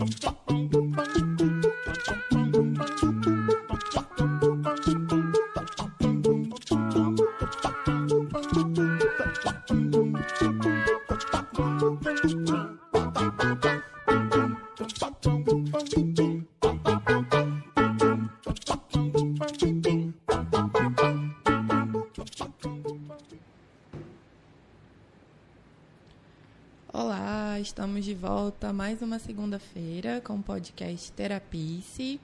Oh. Estamos de volta mais uma segunda-feira com o podcast Terapice.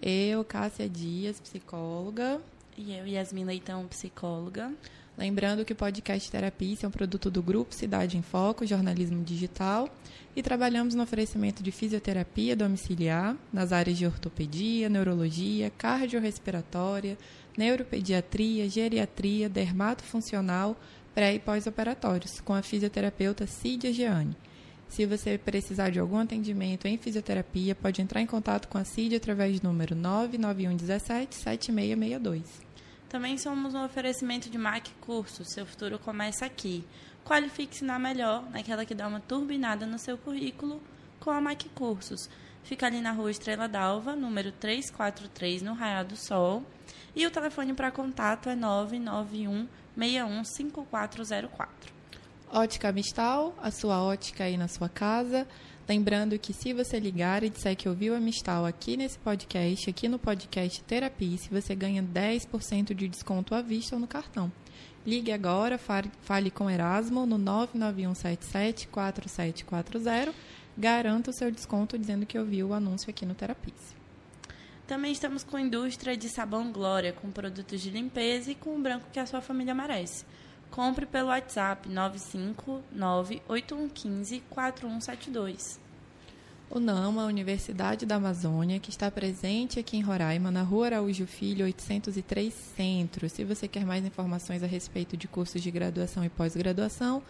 Eu, Cássia Dias, psicóloga. E eu, Yasmin Leitão, psicóloga. Lembrando que o podcast Terapice é um produto do Grupo Cidade em Foco, jornalismo digital, e trabalhamos no oferecimento de fisioterapia domiciliar nas áreas de ortopedia, neurologia, cardiorrespiratória, neuropediatria, geriatria, dermatofuncional, pré e pós-operatórios, com a fisioterapeuta Cídia Gianni. Se você precisar de algum atendimento em fisioterapia, pode entrar em contato com a Cídia através do número 99117 7662. Também somos um oferecimento de MAC Cursos. Seu futuro começa aqui. Qualifique-se na melhor, naquela que dá uma turbinada no seu currículo, com a MAC Cursos. Fica ali na rua Estrela d'Alva, número 343, no Raiado do Sol. E o telefone para contato é 991 615404. Ótica Mistal, a sua ótica aí na sua casa. Lembrando que se você ligar e disser que ouviu a Mistal aqui nesse podcast, aqui no podcast Terapia, você ganha 10% de desconto à vista ou no cartão. Ligue agora, fale com Erasmo no 991774740. Garanta o seu desconto dizendo que ouviu o anúncio aqui no Terapice. Também estamos com a indústria de sabão Glória, com produtos de limpeza e com o branco que a sua família merece. Compre pelo WhatsApp 959-8115-4172. O NAMA, Universidade da Amazônia, que está presente aqui em Roraima, na Rua Araújo Filho, 803 Centro. Se você quer mais informações a respeito de cursos de graduação e pós-graduação,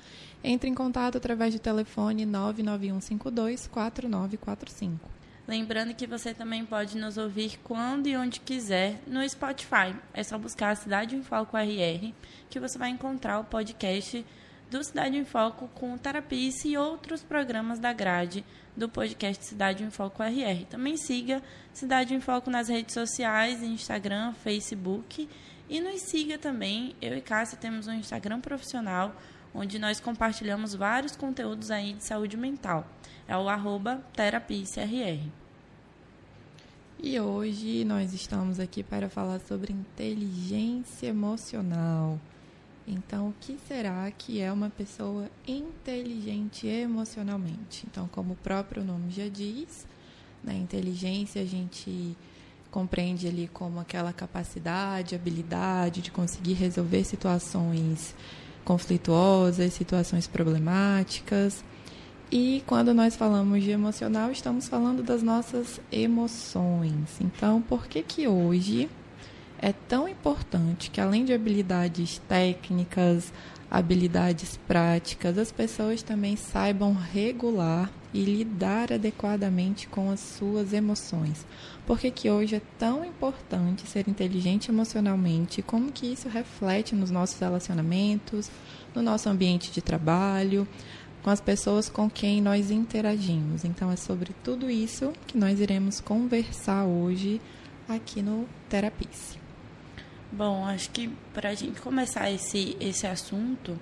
entre em contato através do telefone 99152 4945. Lembrando que você também pode nos ouvir quando e onde quiser no Spotify. É só buscar a Cidade em Foco RR, que você vai encontrar o podcast do Cidade em Foco com Terapice e outros programas da grade do podcast Cidade em Foco RR. Também siga Cidade em Foco nas redes sociais, Instagram, Facebook. E nos siga também. Eu e Cássia temos um Instagram profissional onde nós compartilhamos vários conteúdos aí de saúde mental. É o arroba terapicrr. E hoje nós estamos aqui para falar sobre inteligência emocional. Então, o que será que é uma pessoa inteligente emocionalmente? Então, como o próprio nome já diz, na inteligência a gente compreende ali como aquela capacidade, habilidade de conseguir resolver situações conflituosas, situações problemáticas. E quando nós falamos de emocional, estamos falando das nossas emoções. Então, por que que hoje é tão importante que além de habilidades técnicas, habilidades práticas, as pessoas também saibam regular e lidar adequadamente com as suas emoções. Por que, que hoje é tão importante ser inteligente emocionalmente? Como que isso reflete nos nossos relacionamentos, no nosso ambiente de trabalho, com as pessoas com quem nós interagimos. Então é sobre tudo isso que nós iremos conversar hoje aqui no Terapice. Bom, acho que para a gente começar esse, esse assunto,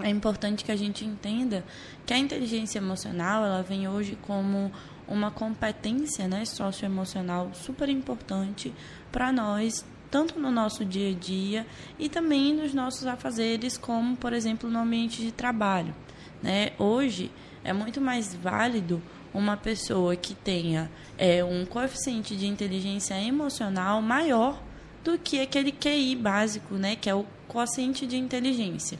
é importante que a gente entenda que a inteligência emocional ela vem hoje como uma competência né, socioemocional super importante para nós, tanto no nosso dia a dia e também nos nossos afazeres, como, por exemplo, no ambiente de trabalho. Né? Hoje é muito mais válido uma pessoa que tenha é, um coeficiente de inteligência emocional maior do que aquele QI básico, né, que é o quociente de inteligência.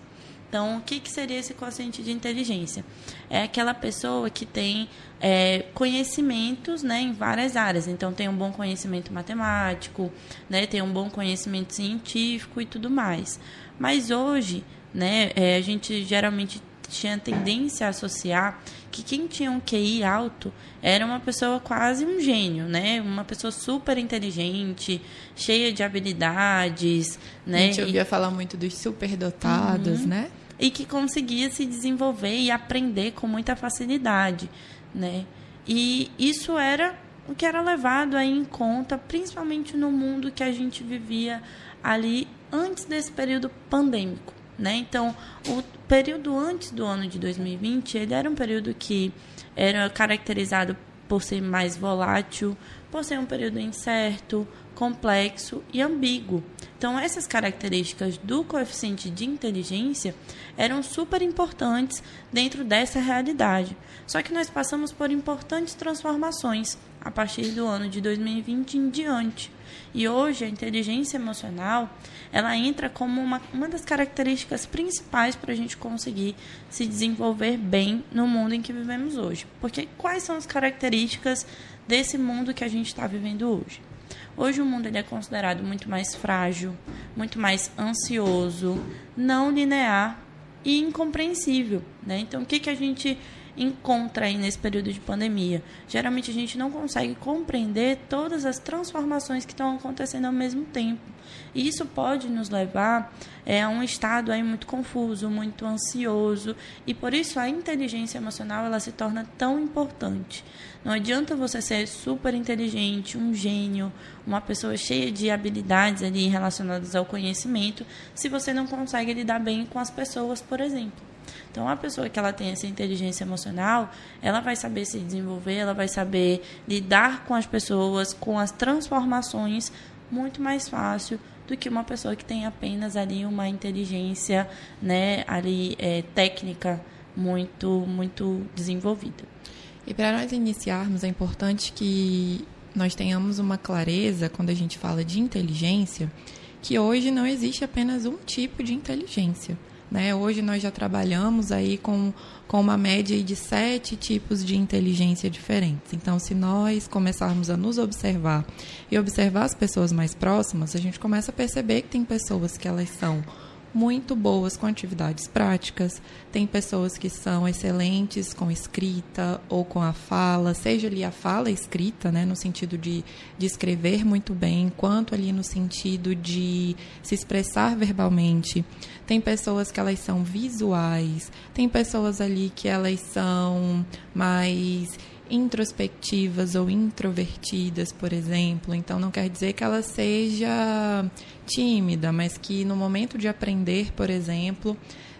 Então, o que, que seria esse quociente de inteligência? É aquela pessoa que tem é, conhecimentos né, em várias áreas. Então, tem um bom conhecimento matemático, né, tem um bom conhecimento científico e tudo mais. Mas hoje, né, é, a gente geralmente tinha tendência a associar que quem tinha um QI alto era uma pessoa quase um gênio, né? Uma pessoa super inteligente, cheia de habilidades, né? A gente ouvia e... falar muito dos superdotados, uhum. né? E que conseguia se desenvolver e aprender com muita facilidade, né? E isso era o que era levado aí em conta, principalmente no mundo que a gente vivia ali antes desse período pandêmico. Né? Então, o período antes do ano de 2020, ele era um período que era caracterizado por ser mais volátil, por ser um período incerto, complexo e ambíguo. Então, essas características do coeficiente de inteligência eram super importantes dentro dessa realidade. Só que nós passamos por importantes transformações a partir do ano de 2020 em diante. E hoje a inteligência emocional ela entra como uma, uma das características principais para a gente conseguir se desenvolver bem no mundo em que vivemos hoje. Porque quais são as características desse mundo que a gente está vivendo hoje? Hoje o mundo ele é considerado muito mais frágil, muito mais ansioso, não linear e incompreensível. Né? Então, o que, que a gente encontra aí nesse período de pandemia? Geralmente a gente não consegue compreender todas as transformações que estão acontecendo ao mesmo tempo. E isso pode nos levar é, a um estado aí muito confuso, muito ansioso, e por isso a inteligência emocional ela se torna tão importante. Não adianta você ser super inteligente, um gênio, uma pessoa cheia de habilidades ali relacionadas ao conhecimento, se você não consegue lidar bem com as pessoas, por exemplo. Então, a pessoa que ela tem essa inteligência emocional, ela vai saber se desenvolver, ela vai saber lidar com as pessoas, com as transformações muito mais fácil do que uma pessoa que tem apenas ali uma inteligência, né, ali é, técnica muito muito desenvolvida. E para nós iniciarmos, é importante que nós tenhamos uma clareza quando a gente fala de inteligência, que hoje não existe apenas um tipo de inteligência. Né? Hoje nós já trabalhamos aí com, com uma média de sete tipos de inteligência diferentes. Então, se nós começarmos a nos observar e observar as pessoas mais próximas, a gente começa a perceber que tem pessoas que elas são muito boas com atividades práticas, tem pessoas que são excelentes com escrita ou com a fala, seja ali a fala escrita, né, no sentido de, de escrever muito bem, quanto ali no sentido de se expressar verbalmente. Tem pessoas que elas são visuais, tem pessoas ali que elas são mais introspectivas ou introvertidas, por exemplo. Então, não quer dizer que ela seja tímida, mas que no momento de aprender, por exemplo,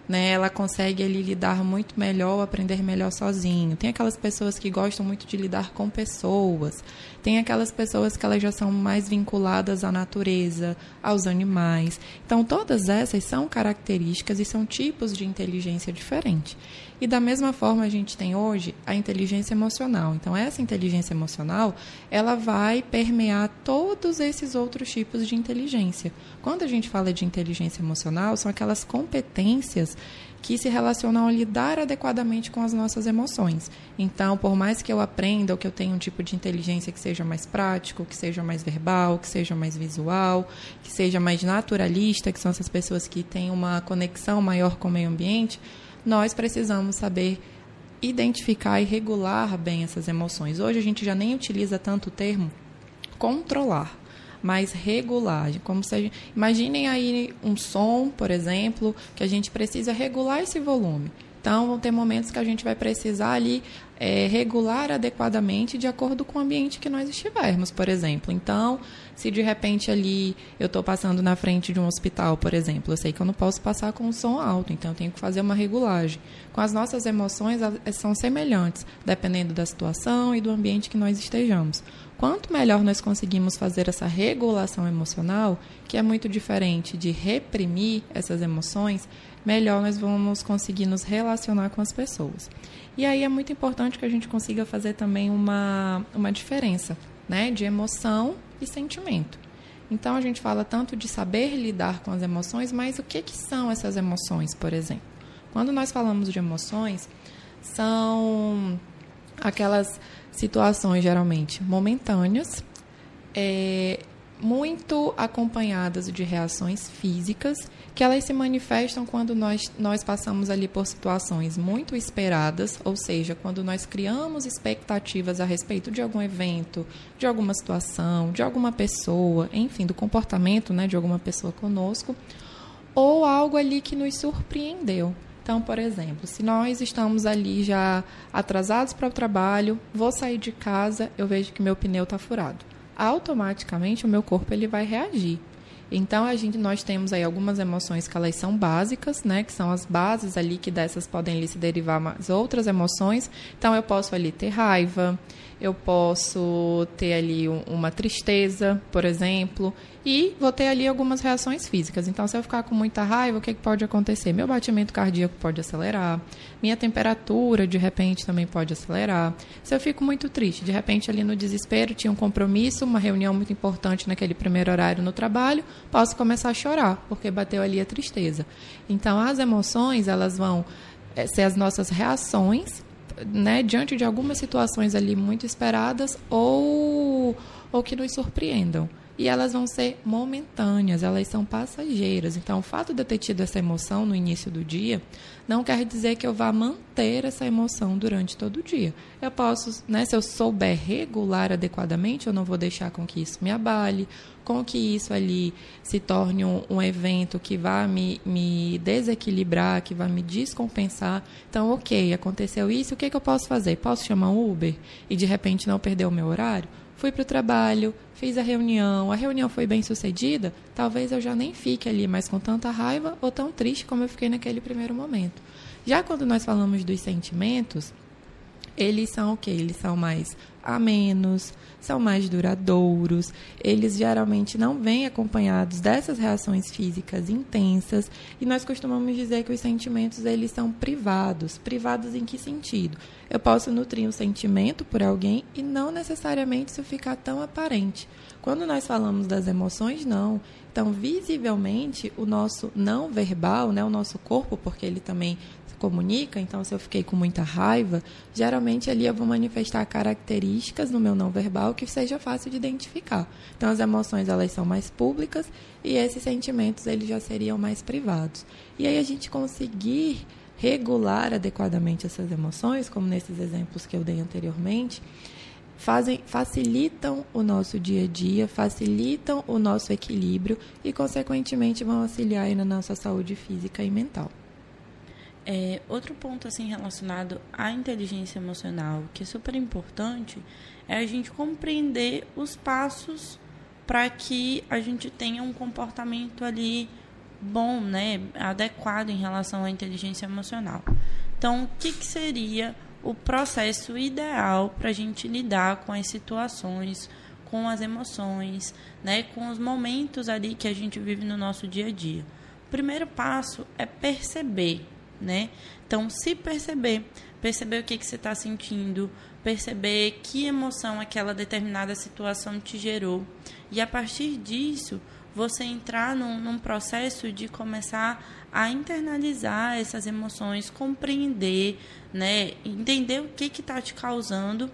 né, ela consegue ali lidar muito melhor, aprender melhor sozinho. Tem aquelas pessoas que gostam muito de lidar com pessoas. Tem aquelas pessoas que elas já são mais vinculadas à natureza, aos animais. Então, todas essas são características e são tipos de inteligência diferentes. E da mesma forma a gente tem hoje a inteligência emocional. Então essa inteligência emocional, ela vai permear todos esses outros tipos de inteligência. Quando a gente fala de inteligência emocional, são aquelas competências que se relacionam a lidar adequadamente com as nossas emoções. Então, por mais que eu aprenda ou que eu tenha um tipo de inteligência que seja mais prático, que seja mais verbal, que seja mais visual, que seja mais naturalista, que são essas pessoas que têm uma conexão maior com o meio ambiente, nós precisamos saber identificar e regular bem essas emoções. Hoje a gente já nem utiliza tanto o termo controlar, mas regular. Como se gente, imaginem aí um som, por exemplo, que a gente precisa regular esse volume. Então, vão ter momentos que a gente vai precisar ali é, regular adequadamente de acordo com o ambiente que nós estivermos, por exemplo. Então, se de repente ali eu estou passando na frente de um hospital, por exemplo, eu sei que eu não posso passar com um som alto, então eu tenho que fazer uma regulagem. Com as nossas emoções, elas são semelhantes, dependendo da situação e do ambiente que nós estejamos. Quanto melhor nós conseguimos fazer essa regulação emocional, que é muito diferente de reprimir essas emoções, melhor nós vamos conseguir nos relacionar com as pessoas. E aí é muito importante que a gente consiga fazer também uma, uma diferença né, de emoção e sentimento. Então a gente fala tanto de saber lidar com as emoções, mas o que, que são essas emoções, por exemplo? Quando nós falamos de emoções, são aquelas situações geralmente momentâneas, é, muito acompanhadas de reações físicas, que elas se manifestam quando nós, nós passamos ali por situações muito esperadas, ou seja, quando nós criamos expectativas a respeito de algum evento, de alguma situação, de alguma pessoa, enfim, do comportamento né, de alguma pessoa conosco, ou algo ali que nos surpreendeu. Então, por exemplo, se nós estamos ali já atrasados para o trabalho, vou sair de casa, eu vejo que meu pneu está furado. Automaticamente o meu corpo ele vai reagir. Então a gente nós temos aí algumas emoções que elas são básicas, né, que são as bases ali que dessas podem ali se derivar mais outras emoções. Então eu posso ali ter raiva, eu posso ter ali uma tristeza, por exemplo, e vou ter ali algumas reações físicas. Então, se eu ficar com muita raiva, o que, que pode acontecer? Meu batimento cardíaco pode acelerar, minha temperatura, de repente, também pode acelerar. Se eu fico muito triste, de repente, ali no desespero, tinha um compromisso, uma reunião muito importante naquele primeiro horário no trabalho, posso começar a chorar, porque bateu ali a tristeza. Então, as emoções, elas vão eh, ser as nossas reações né, diante de algumas situações ali muito esperadas ou, ou que nos surpreendam. E elas vão ser momentâneas, elas são passageiras. Então, o fato de eu ter tido essa emoção no início do dia não quer dizer que eu vá manter essa emoção durante todo o dia. Eu posso, né, se eu souber regular adequadamente, eu não vou deixar com que isso me abale, com que isso ali se torne um, um, evento que vá me, me desequilibrar, que vá me descompensar. Então, ok, aconteceu isso, o que, que eu posso fazer? Posso chamar um Uber e de repente não perder o meu horário? Fui para o trabalho, fiz a reunião, a reunião foi bem sucedida, talvez eu já nem fique ali mais com tanta raiva ou tão triste como eu fiquei naquele primeiro momento. Já quando nós falamos dos sentimentos, eles são o que? Eles são mais amenos, são mais duradouros, eles geralmente não vêm acompanhados dessas reações físicas intensas e nós costumamos dizer que os sentimentos eles são privados. Privados em que sentido? Eu posso nutrir um sentimento por alguém e não necessariamente isso ficar tão aparente. Quando nós falamos das emoções, não. Então, visivelmente, o nosso não verbal, né, o nosso corpo, porque ele também comunica, então se eu fiquei com muita raiva, geralmente ali eu vou manifestar características no meu não verbal que seja fácil de identificar. Então as emoções elas são mais públicas e esses sentimentos eles já seriam mais privados. E aí a gente conseguir regular adequadamente essas emoções, como nesses exemplos que eu dei anteriormente, fazem, facilitam o nosso dia a dia, facilitam o nosso equilíbrio e, consequentemente, vão auxiliar na nossa saúde física e mental. É, outro ponto assim relacionado à inteligência emocional que é super importante é a gente compreender os passos para que a gente tenha um comportamento ali bom, né, adequado em relação à inteligência emocional. Então, o que, que seria o processo ideal para a gente lidar com as situações, com as emoções, né, com os momentos ali que a gente vive no nosso dia a dia? O primeiro passo é perceber né? Então, se perceber, perceber o que, que você está sentindo, perceber que emoção aquela determinada situação te gerou. E a partir disso, você entrar num, num processo de começar a internalizar essas emoções, compreender, né? Entender o que está te causando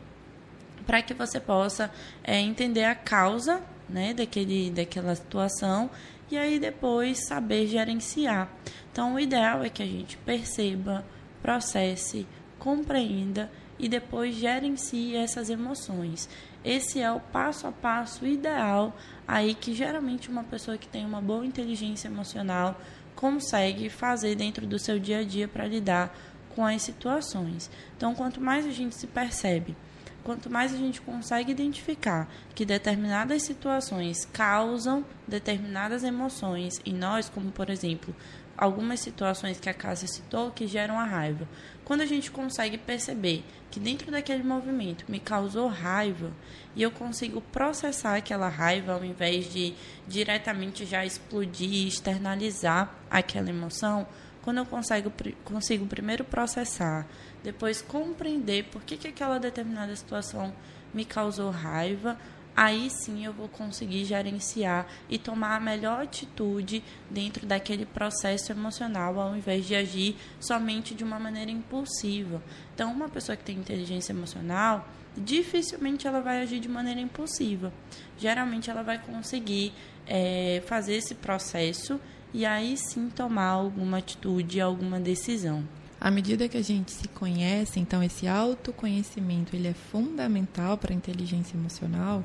para que você possa é, entender a causa né, daquele, daquela situação e aí depois saber gerenciar. Então, o ideal é que a gente perceba, processe, compreenda e depois gerencie essas emoções. Esse é o passo a passo ideal aí que geralmente uma pessoa que tem uma boa inteligência emocional consegue fazer dentro do seu dia a dia para lidar com as situações. Então, quanto mais a gente se percebe, quanto mais a gente consegue identificar que determinadas situações causam determinadas emoções em nós, como por exemplo, algumas situações que a Cássia citou que geram a raiva. Quando a gente consegue perceber que dentro daquele movimento me causou raiva e eu consigo processar aquela raiva ao invés de diretamente já explodir, externalizar aquela emoção, quando eu consigo, consigo primeiro processar, depois compreender por que, que aquela determinada situação me causou raiva, aí sim eu vou conseguir gerenciar e tomar a melhor atitude dentro daquele processo emocional, ao invés de agir somente de uma maneira impulsiva. Então, uma pessoa que tem inteligência emocional, dificilmente ela vai agir de maneira impulsiva. Geralmente ela vai conseguir é, fazer esse processo e aí sim tomar alguma atitude, alguma decisão. À medida que a gente se conhece, então esse autoconhecimento ele é fundamental para a inteligência emocional.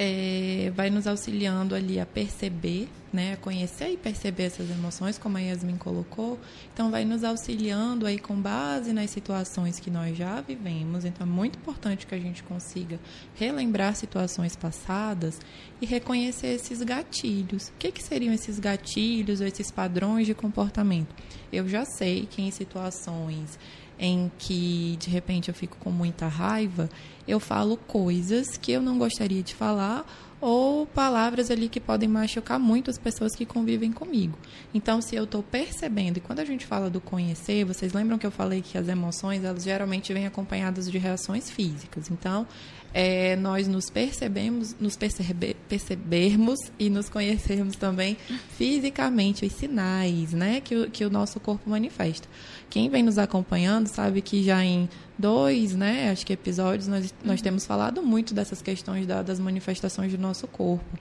É, vai nos auxiliando ali a perceber, né, a conhecer e perceber essas emoções, como a Yasmin colocou. Então, vai nos auxiliando aí com base nas situações que nós já vivemos. Então, é muito importante que a gente consiga relembrar situações passadas e reconhecer esses gatilhos. O que, que seriam esses gatilhos ou esses padrões de comportamento? Eu já sei que em situações em que de repente eu fico com muita raiva, eu falo coisas que eu não gostaria de falar ou palavras ali que podem machucar muito as pessoas que convivem comigo. Então, se eu estou percebendo, e quando a gente fala do conhecer, vocês lembram que eu falei que as emoções, elas geralmente vêm acompanhadas de reações físicas. Então, é, nós nos percebemos, nos percebe, percebermos e nos conhecermos também fisicamente os sinais, né, que o, que o nosso corpo manifesta. Quem vem nos acompanhando sabe que já em dois, né, acho que episódios nós, nós temos falado muito dessas questões da, das manifestações do nosso corpo.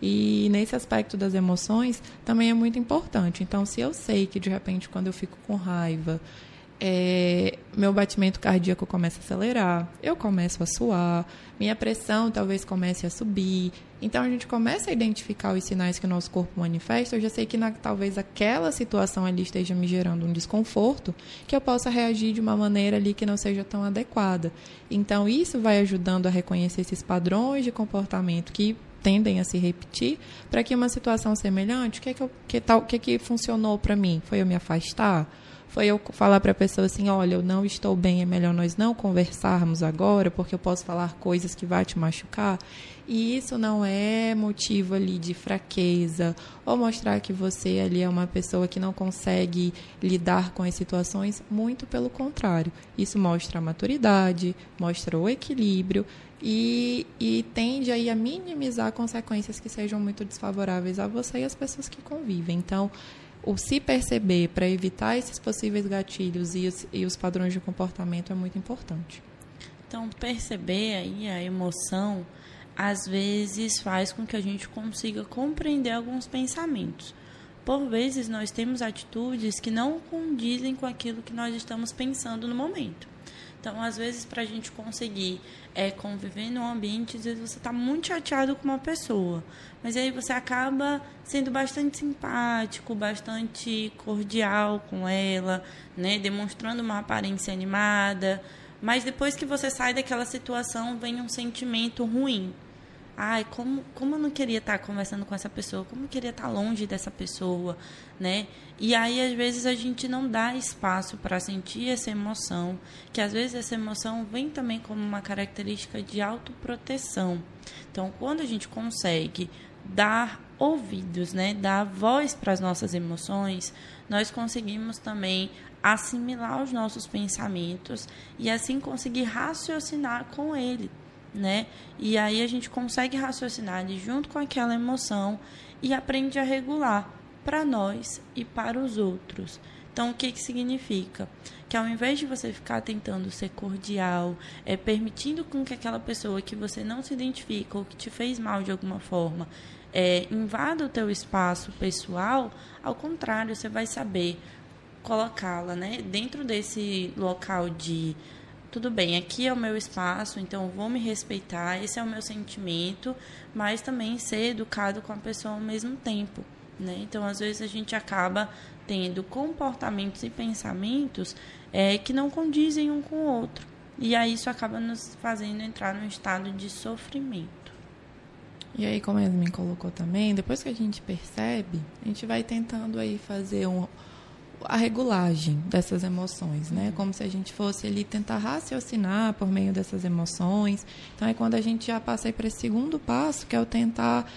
E nesse aspecto das emoções também é muito importante. Então, se eu sei que de repente quando eu fico com raiva é, meu batimento cardíaco começa a acelerar, eu começo a suar, minha pressão talvez comece a subir. Então a gente começa a identificar os sinais que o nosso corpo manifesta. Eu já sei que na, talvez aquela situação ali esteja me gerando um desconforto, que eu possa reagir de uma maneira ali que não seja tão adequada. Então isso vai ajudando a reconhecer esses padrões de comportamento que tendem a se repetir para que uma situação semelhante, o que, é que, eu, que, tal, que, é que funcionou para mim? Foi eu me afastar? Foi eu falar para a pessoa assim, olha, eu não estou bem, é melhor nós não conversarmos agora, porque eu posso falar coisas que vai te machucar. E isso não é motivo ali de fraqueza ou mostrar que você ali é uma pessoa que não consegue lidar com as situações, muito pelo contrário. Isso mostra a maturidade, mostra o equilíbrio e, e tende aí a minimizar consequências que sejam muito desfavoráveis a você e às pessoas que convivem. Então, o se perceber para evitar esses possíveis gatilhos e os, e os padrões de comportamento é muito importante. Então, perceber aí a emoção às vezes faz com que a gente consiga compreender alguns pensamentos. Por vezes, nós temos atitudes que não condizem com aquilo que nós estamos pensando no momento. Então, às vezes, para a gente conseguir é, conviver num ambiente, às vezes você está muito chateado com uma pessoa, mas aí você acaba sendo bastante simpático, bastante cordial com ela, né, demonstrando uma aparência animada, mas depois que você sai daquela situação, vem um sentimento ruim ai, como, como eu não queria estar conversando com essa pessoa, como eu queria estar longe dessa pessoa, né? E aí, às vezes, a gente não dá espaço para sentir essa emoção, que às vezes essa emoção vem também como uma característica de autoproteção. Então, quando a gente consegue dar ouvidos, né, dar voz para as nossas emoções, nós conseguimos também assimilar os nossos pensamentos e assim conseguir raciocinar com ele né? E aí a gente consegue raciocinar ali junto com aquela emoção e aprende a regular para nós e para os outros. Então, o que, que significa? Que ao invés de você ficar tentando ser cordial, é permitindo com que aquela pessoa que você não se identifica ou que te fez mal de alguma forma é, invada o teu espaço pessoal, ao contrário, você vai saber colocá-la né, dentro desse local de tudo bem, aqui é o meu espaço, então vou me respeitar, esse é o meu sentimento, mas também ser educado com a pessoa ao mesmo tempo. Né? Então, às vezes, a gente acaba tendo comportamentos e pensamentos é, que não condizem um com o outro. E aí isso acaba nos fazendo entrar num estado de sofrimento. E aí, como a Yasmin colocou também, depois que a gente percebe, a gente vai tentando aí fazer um, a regulagem dessas emoções, né? Como se a gente fosse ali tentar raciocinar por meio dessas emoções. Então é quando a gente já passa para esse segundo passo, que é o tentar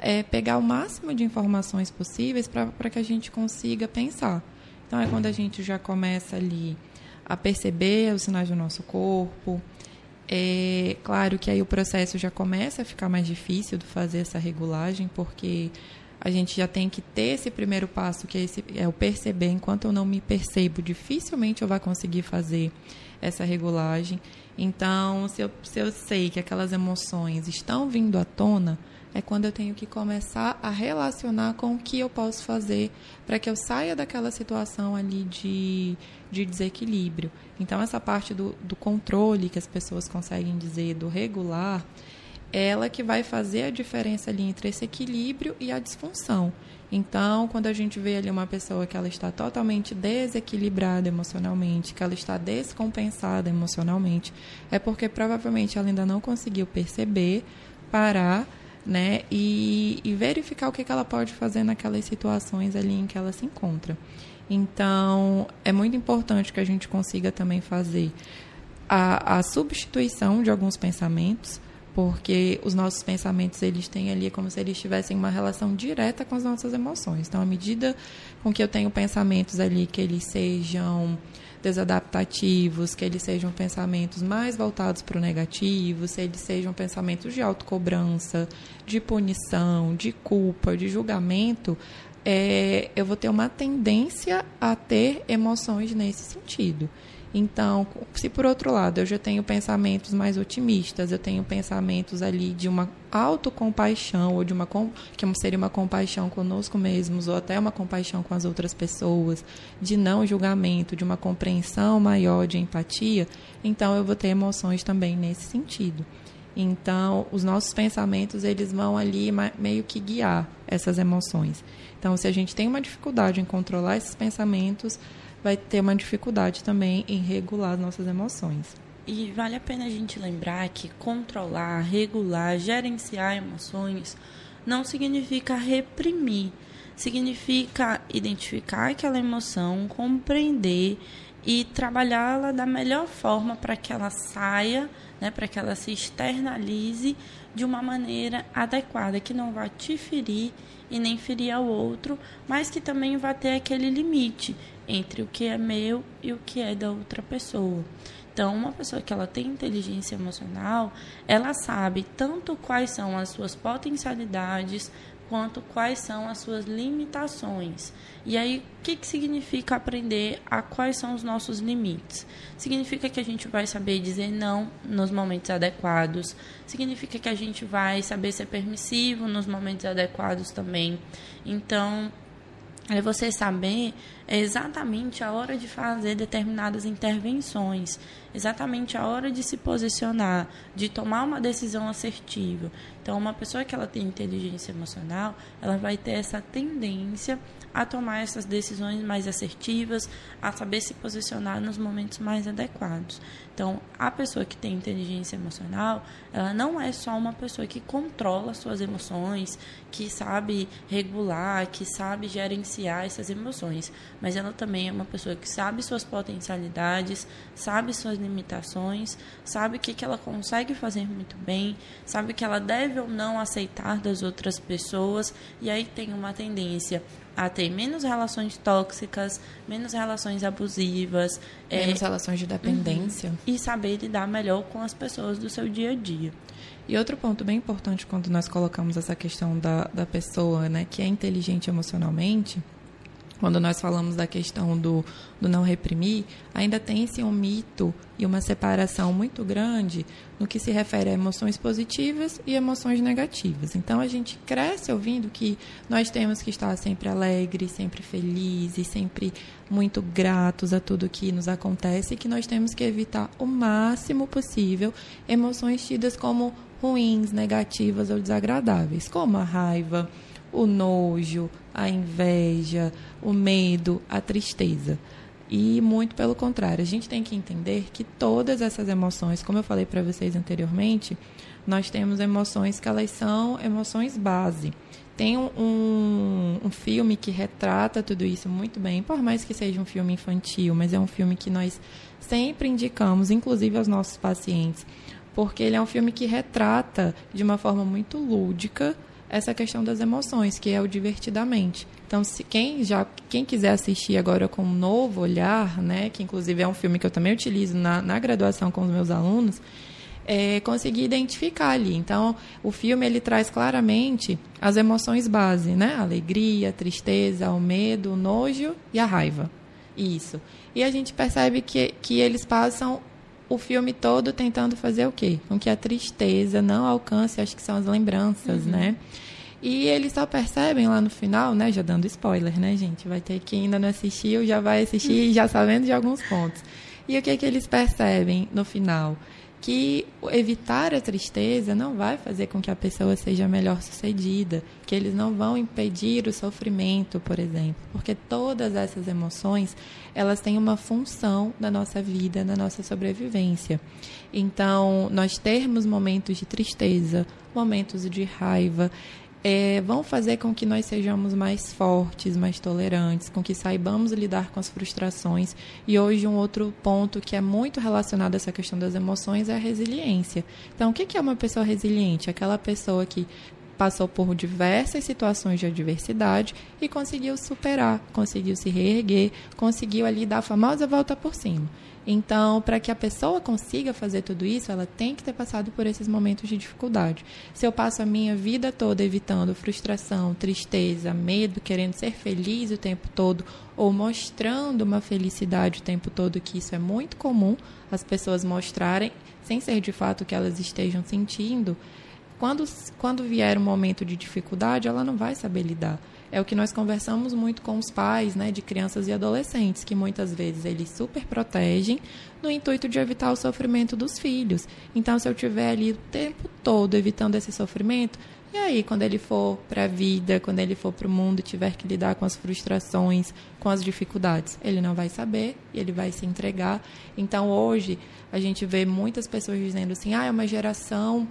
é, pegar o máximo de informações possíveis para que a gente consiga pensar. Então é quando a gente já começa ali a perceber os sinais do nosso corpo. É claro que aí o processo já começa a ficar mais difícil de fazer essa regulagem, porque a gente já tem que ter esse primeiro passo, que é, esse, é o perceber. Enquanto eu não me percebo, dificilmente eu vou conseguir fazer essa regulagem. Então, se eu, se eu sei que aquelas emoções estão vindo à tona, é quando eu tenho que começar a relacionar com o que eu posso fazer para que eu saia daquela situação ali de, de desequilíbrio. Então, essa parte do, do controle que as pessoas conseguem dizer, do regular, ela que vai fazer a diferença ali entre esse equilíbrio e a disfunção. Então, quando a gente vê ali uma pessoa que ela está totalmente desequilibrada emocionalmente, que ela está descompensada emocionalmente, é porque provavelmente ela ainda não conseguiu perceber, parar, né, e, e verificar o que, que ela pode fazer naquelas situações ali em que ela se encontra. Então, é muito importante que a gente consiga também fazer a, a substituição de alguns pensamentos, porque os nossos pensamentos eles têm ali como se eles tivessem uma relação direta com as nossas emoções. Então, à medida com que eu tenho pensamentos ali que eles sejam desadaptativos, que eles sejam pensamentos mais voltados para o negativo, se eles sejam pensamentos de autocobrança, de punição, de culpa, de julgamento, é, eu vou ter uma tendência a ter emoções nesse sentido. Então, se por outro lado eu já tenho pensamentos mais otimistas, eu tenho pensamentos ali de uma autocompaixão, ou de uma que seria uma compaixão conosco mesmos, ou até uma compaixão com as outras pessoas, de não julgamento, de uma compreensão maior, de empatia, então eu vou ter emoções também nesse sentido. Então, os nossos pensamentos, eles vão ali meio que guiar essas emoções. Então, se a gente tem uma dificuldade em controlar esses pensamentos, vai ter uma dificuldade também em regular as nossas emoções. E vale a pena a gente lembrar que controlar, regular, gerenciar emoções não significa reprimir, significa identificar aquela emoção, compreender e trabalhá-la da melhor forma para que ela saia, né, para que ela se externalize de uma maneira adequada, que não vá te ferir e nem ferir ao outro, mas que também vai ter aquele limite entre o que é meu e o que é da outra pessoa. Então, uma pessoa que ela tem inteligência emocional, ela sabe tanto quais são as suas potencialidades quanto quais são as suas limitações. E aí, o que, que significa aprender a quais são os nossos limites? Significa que a gente vai saber dizer não nos momentos adequados, significa que a gente vai saber ser permissivo nos momentos adequados também. Então, é você saber exatamente a hora de fazer determinadas intervenções, exatamente a hora de se posicionar, de tomar uma decisão assertiva. Então, uma pessoa que ela tem inteligência emocional, ela vai ter essa tendência a tomar essas decisões mais assertivas, a saber se posicionar nos momentos mais adequados. Então, a pessoa que tem inteligência emocional, ela não é só uma pessoa que controla suas emoções, que sabe regular, que sabe gerenciar essas emoções, mas ela também é uma pessoa que sabe suas potencialidades, sabe suas limitações, sabe o que, que ela consegue fazer muito bem, sabe que ela deve ou não aceitar das outras pessoas, e aí tem uma tendência a ter menos relações tóxicas, menos relações abusivas, menos é, relações de dependência. Uhum, e saber lidar melhor com as pessoas do seu dia a dia. E outro ponto bem importante quando nós colocamos essa questão da, da pessoa né, que é inteligente emocionalmente, quando nós falamos da questão do, do não reprimir, ainda tem-se um mito e uma separação muito grande no que se refere a emoções positivas e emoções negativas. Então, a gente cresce ouvindo que nós temos que estar sempre alegres, sempre felizes, sempre muito gratos a tudo que nos acontece e que nós temos que evitar o máximo possível emoções tidas como ruins, negativas ou desagradáveis, como a raiva, o nojo, a inveja, o medo, a tristeza. E muito pelo contrário, a gente tem que entender que todas essas emoções, como eu falei para vocês anteriormente, nós temos emoções que elas são emoções base. Tem um, um, filme que retrata tudo isso muito bem, por mais que seja um filme infantil, mas é um filme que nós sempre indicamos, inclusive aos nossos pacientes, porque ele é um filme que retrata de uma forma muito lúdica essa questão das emoções, que é o divertidamente. Então, se quem já quem quiser assistir agora com um novo olhar, né, que inclusive é um filme que eu também utilizo na, na graduação com os meus alunos, é, conseguir identificar ali. Então, o filme ele traz claramente as emoções base, né? Alegria, tristeza, o medo, o nojo e a raiva. Isso. E a gente percebe que, que eles passam o filme todo tentando fazer o quê? Com que a tristeza não alcance, acho que são as lembranças, uhum. né? E eles só percebem lá no final, né? Já dando spoiler, né, gente? Vai ter que ainda não assistiu, já vai assistir já sabendo de alguns pontos. E o que, que eles percebem no final? Que evitar a tristeza não vai fazer com que a pessoa seja melhor sucedida, que eles não vão impedir o sofrimento, por exemplo, porque todas essas emoções, elas têm uma função na nossa vida, na nossa sobrevivência. Então, nós termos momentos de tristeza, momentos de raiva, é, vão fazer com que nós sejamos mais fortes, mais tolerantes, com que saibamos lidar com as frustrações. E hoje, um outro ponto que é muito relacionado a essa questão das emoções é a resiliência. Então, o que é uma pessoa resiliente? Aquela pessoa que passou por diversas situações de adversidade e conseguiu superar, conseguiu se reerguer, conseguiu ali dar a famosa volta por cima. Então, para que a pessoa consiga fazer tudo isso, ela tem que ter passado por esses momentos de dificuldade. Se eu passo a minha vida toda evitando frustração, tristeza, medo, querendo ser feliz o tempo todo, ou mostrando uma felicidade o tempo todo, que isso é muito comum as pessoas mostrarem, sem ser de fato o que elas estejam sentindo, quando, quando vier um momento de dificuldade, ela não vai saber lidar é o que nós conversamos muito com os pais né, de crianças e adolescentes, que muitas vezes eles super protegem no intuito de evitar o sofrimento dos filhos. Então, se eu estiver ali o tempo todo evitando esse sofrimento, e aí, quando ele for para a vida, quando ele for para o mundo e tiver que lidar com as frustrações, com as dificuldades, ele não vai saber, ele vai se entregar. Então, hoje, a gente vê muitas pessoas dizendo assim: ah, é uma geração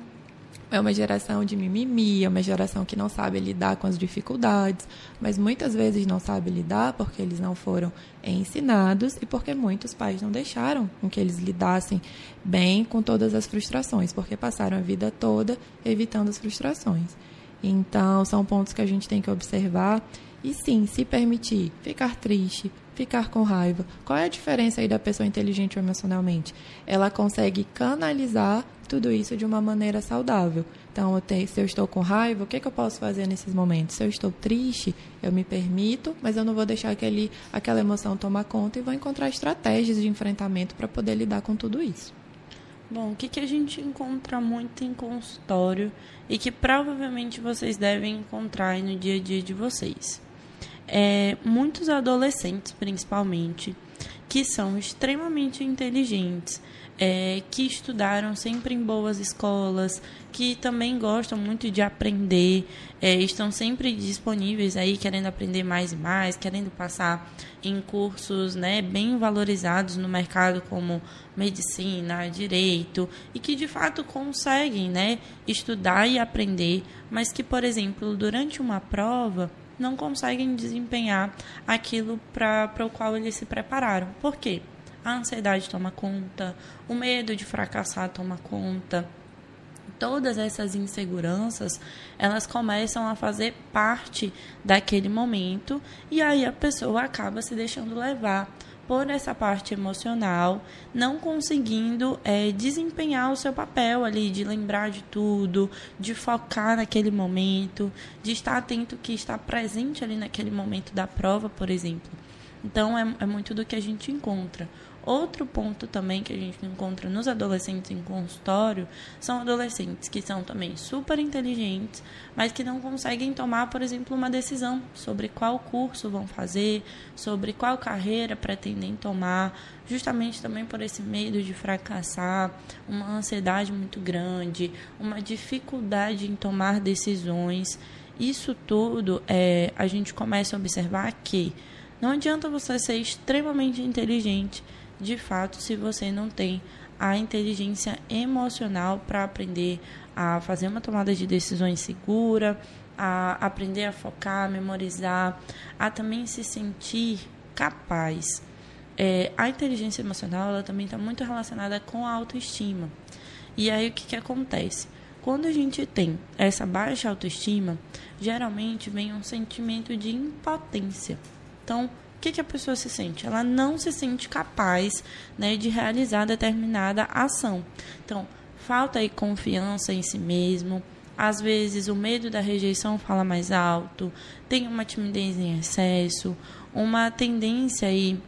é uma geração de mimimi, é uma geração que não sabe lidar com as dificuldades, mas muitas vezes não sabe lidar porque eles não foram ensinados e porque muitos pais não deixaram com que eles lidassem bem com todas as frustrações, porque passaram a vida toda evitando as frustrações. Então, são pontos que a gente tem que observar e sim, se permitir ficar triste, ficar com raiva. Qual é a diferença aí da pessoa inteligente emocionalmente? Ela consegue canalizar tudo isso de uma maneira saudável. Então, eu tenho, se eu estou com raiva, o que, que eu posso fazer nesses momentos? Se eu estou triste, eu me permito, mas eu não vou deixar aquele, aquela emoção tomar conta e vou encontrar estratégias de enfrentamento para poder lidar com tudo isso. Bom, o que, que a gente encontra muito em consultório e que provavelmente vocês devem encontrar no dia a dia de vocês? É, muitos adolescentes, principalmente, que são extremamente inteligentes, é, que estudaram sempre em boas escolas, que também gostam muito de aprender, é, estão sempre disponíveis aí, querendo aprender mais e mais, querendo passar em cursos né, bem valorizados no mercado, como medicina, direito, e que de fato conseguem né, estudar e aprender, mas que, por exemplo, durante uma prova não conseguem desempenhar aquilo para o qual eles se prepararam. Por quê? a ansiedade toma conta, o medo de fracassar toma conta. Todas essas inseguranças, elas começam a fazer parte daquele momento e aí a pessoa acaba se deixando levar por essa parte emocional, não conseguindo é, desempenhar o seu papel ali, de lembrar de tudo, de focar naquele momento, de estar atento que está presente ali naquele momento da prova, por exemplo. Então, é, é muito do que a gente encontra. Outro ponto também que a gente encontra nos adolescentes em consultório são adolescentes que são também super inteligentes, mas que não conseguem tomar, por exemplo, uma decisão sobre qual curso vão fazer, sobre qual carreira pretendem tomar, justamente também por esse medo de fracassar, uma ansiedade muito grande, uma dificuldade em tomar decisões. Isso tudo é, a gente começa a observar que não adianta você ser extremamente inteligente de fato, se você não tem a inteligência emocional para aprender a fazer uma tomada de decisões segura, a aprender a focar, a memorizar, a também se sentir capaz. É, a inteligência emocional ela também está muito relacionada com a autoestima. E aí o que, que acontece? Quando a gente tem essa baixa autoestima, geralmente vem um sentimento de impotência. Então, que, que a pessoa se sente? Ela não se sente capaz né, de realizar determinada ação. Então, falta aí confiança em si mesmo. Às vezes, o medo da rejeição fala mais alto, tem uma timidez em excesso, uma tendência aí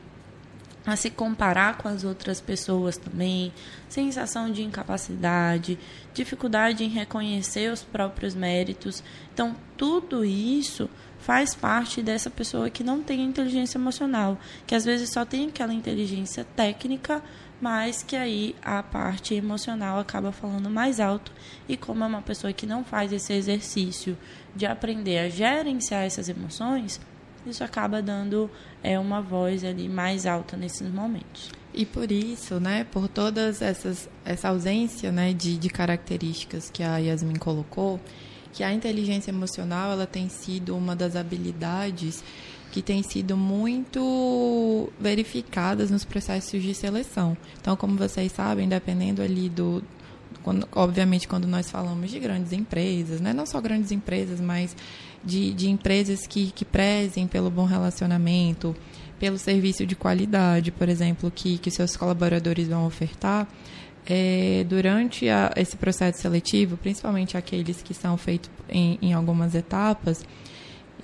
a se comparar com as outras pessoas também, sensação de incapacidade, dificuldade em reconhecer os próprios méritos. Então, tudo isso faz parte dessa pessoa que não tem inteligência emocional, que às vezes só tem aquela inteligência técnica, mas que aí a parte emocional acaba falando mais alto e como é uma pessoa que não faz esse exercício de aprender a gerenciar essas emoções, isso acaba dando é, uma voz ali mais alta nesses momentos. E por isso, né, por todas essas essa ausência, né, de, de características que a Yasmin colocou, que a inteligência emocional ela tem sido uma das habilidades que tem sido muito verificadas nos processos de seleção. Então, como vocês sabem, dependendo ali do, quando, obviamente quando nós falamos de grandes empresas, né? não só grandes empresas, mas de, de empresas que, que prezem pelo bom relacionamento, pelo serviço de qualidade, por exemplo, que, que seus colaboradores vão ofertar, é, durante a, esse processo seletivo, principalmente aqueles que são feitos em, em algumas etapas,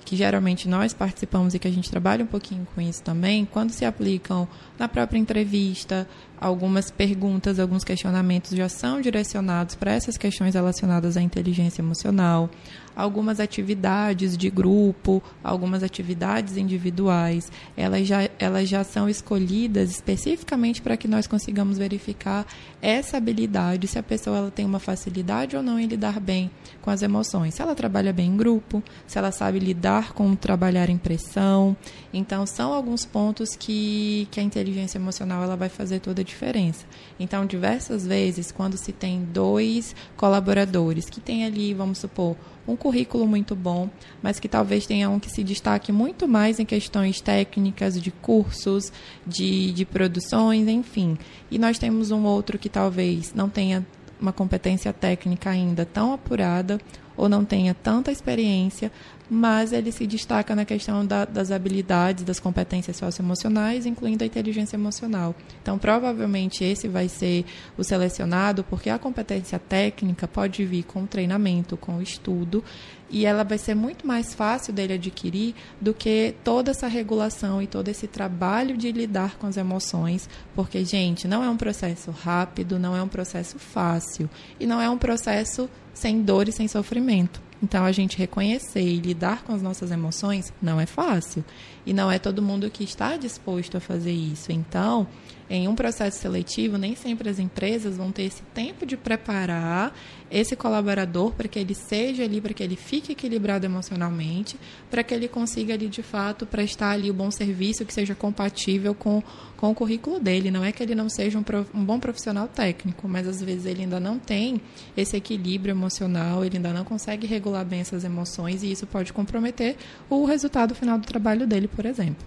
que geralmente nós participamos e que a gente trabalha um pouquinho com isso também, quando se aplicam na própria entrevista, algumas perguntas, alguns questionamentos já são direcionados para essas questões relacionadas à inteligência emocional, algumas atividades de grupo, algumas atividades individuais, elas já, elas já são escolhidas especificamente para que nós consigamos verificar essa habilidade, se a pessoa ela tem uma facilidade ou não em lidar bem com as emoções, se ela trabalha bem em grupo, se ela sabe lidar com trabalhar em pressão. Então, são alguns pontos que, que a inteligência emocional ela vai fazer toda a diferença. Então, diversas vezes, quando se tem dois colaboradores que tem ali, vamos supor, um currículo muito bom, mas que talvez tenha um que se destaque muito mais em questões técnicas, de cursos, de, de produções, enfim. E nós temos um outro que talvez não tenha uma competência técnica ainda tão apurada ou não tenha tanta experiência, mas ele se destaca na questão da, das habilidades, das competências socioemocionais, incluindo a inteligência emocional. Então, provavelmente esse vai ser o selecionado, porque a competência técnica pode vir com treinamento, com estudo, e ela vai ser muito mais fácil dele adquirir do que toda essa regulação e todo esse trabalho de lidar com as emoções, porque, gente, não é um processo rápido, não é um processo fácil, e não é um processo sem dor e sem sofrimento. Então, a gente reconhecer e lidar com as nossas emoções não é fácil. E não é todo mundo que está disposto a fazer isso. Então, em um processo seletivo, nem sempre as empresas vão ter esse tempo de preparar esse colaborador para que ele seja ali, para que ele fique equilibrado emocionalmente, para que ele consiga ali de fato prestar ali o bom serviço que seja compatível com, com o currículo dele. Não é que ele não seja um, prof, um bom profissional técnico, mas às vezes ele ainda não tem esse equilíbrio emocional, ele ainda não consegue regular bem essas emoções e isso pode comprometer o resultado final do trabalho dele, por exemplo.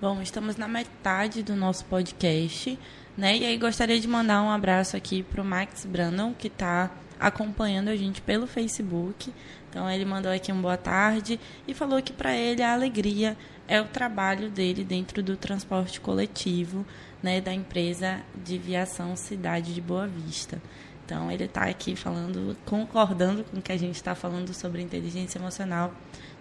Bom, estamos na metade do nosso podcast, né? E aí gostaria de mandar um abraço aqui para o Max Brandon, que está acompanhando a gente pelo Facebook. Então ele mandou aqui um boa tarde e falou que para ele a alegria é o trabalho dele dentro do transporte coletivo, né, da empresa de viação Cidade de Boa Vista. Então ele está aqui falando, concordando com o que a gente está falando sobre inteligência emocional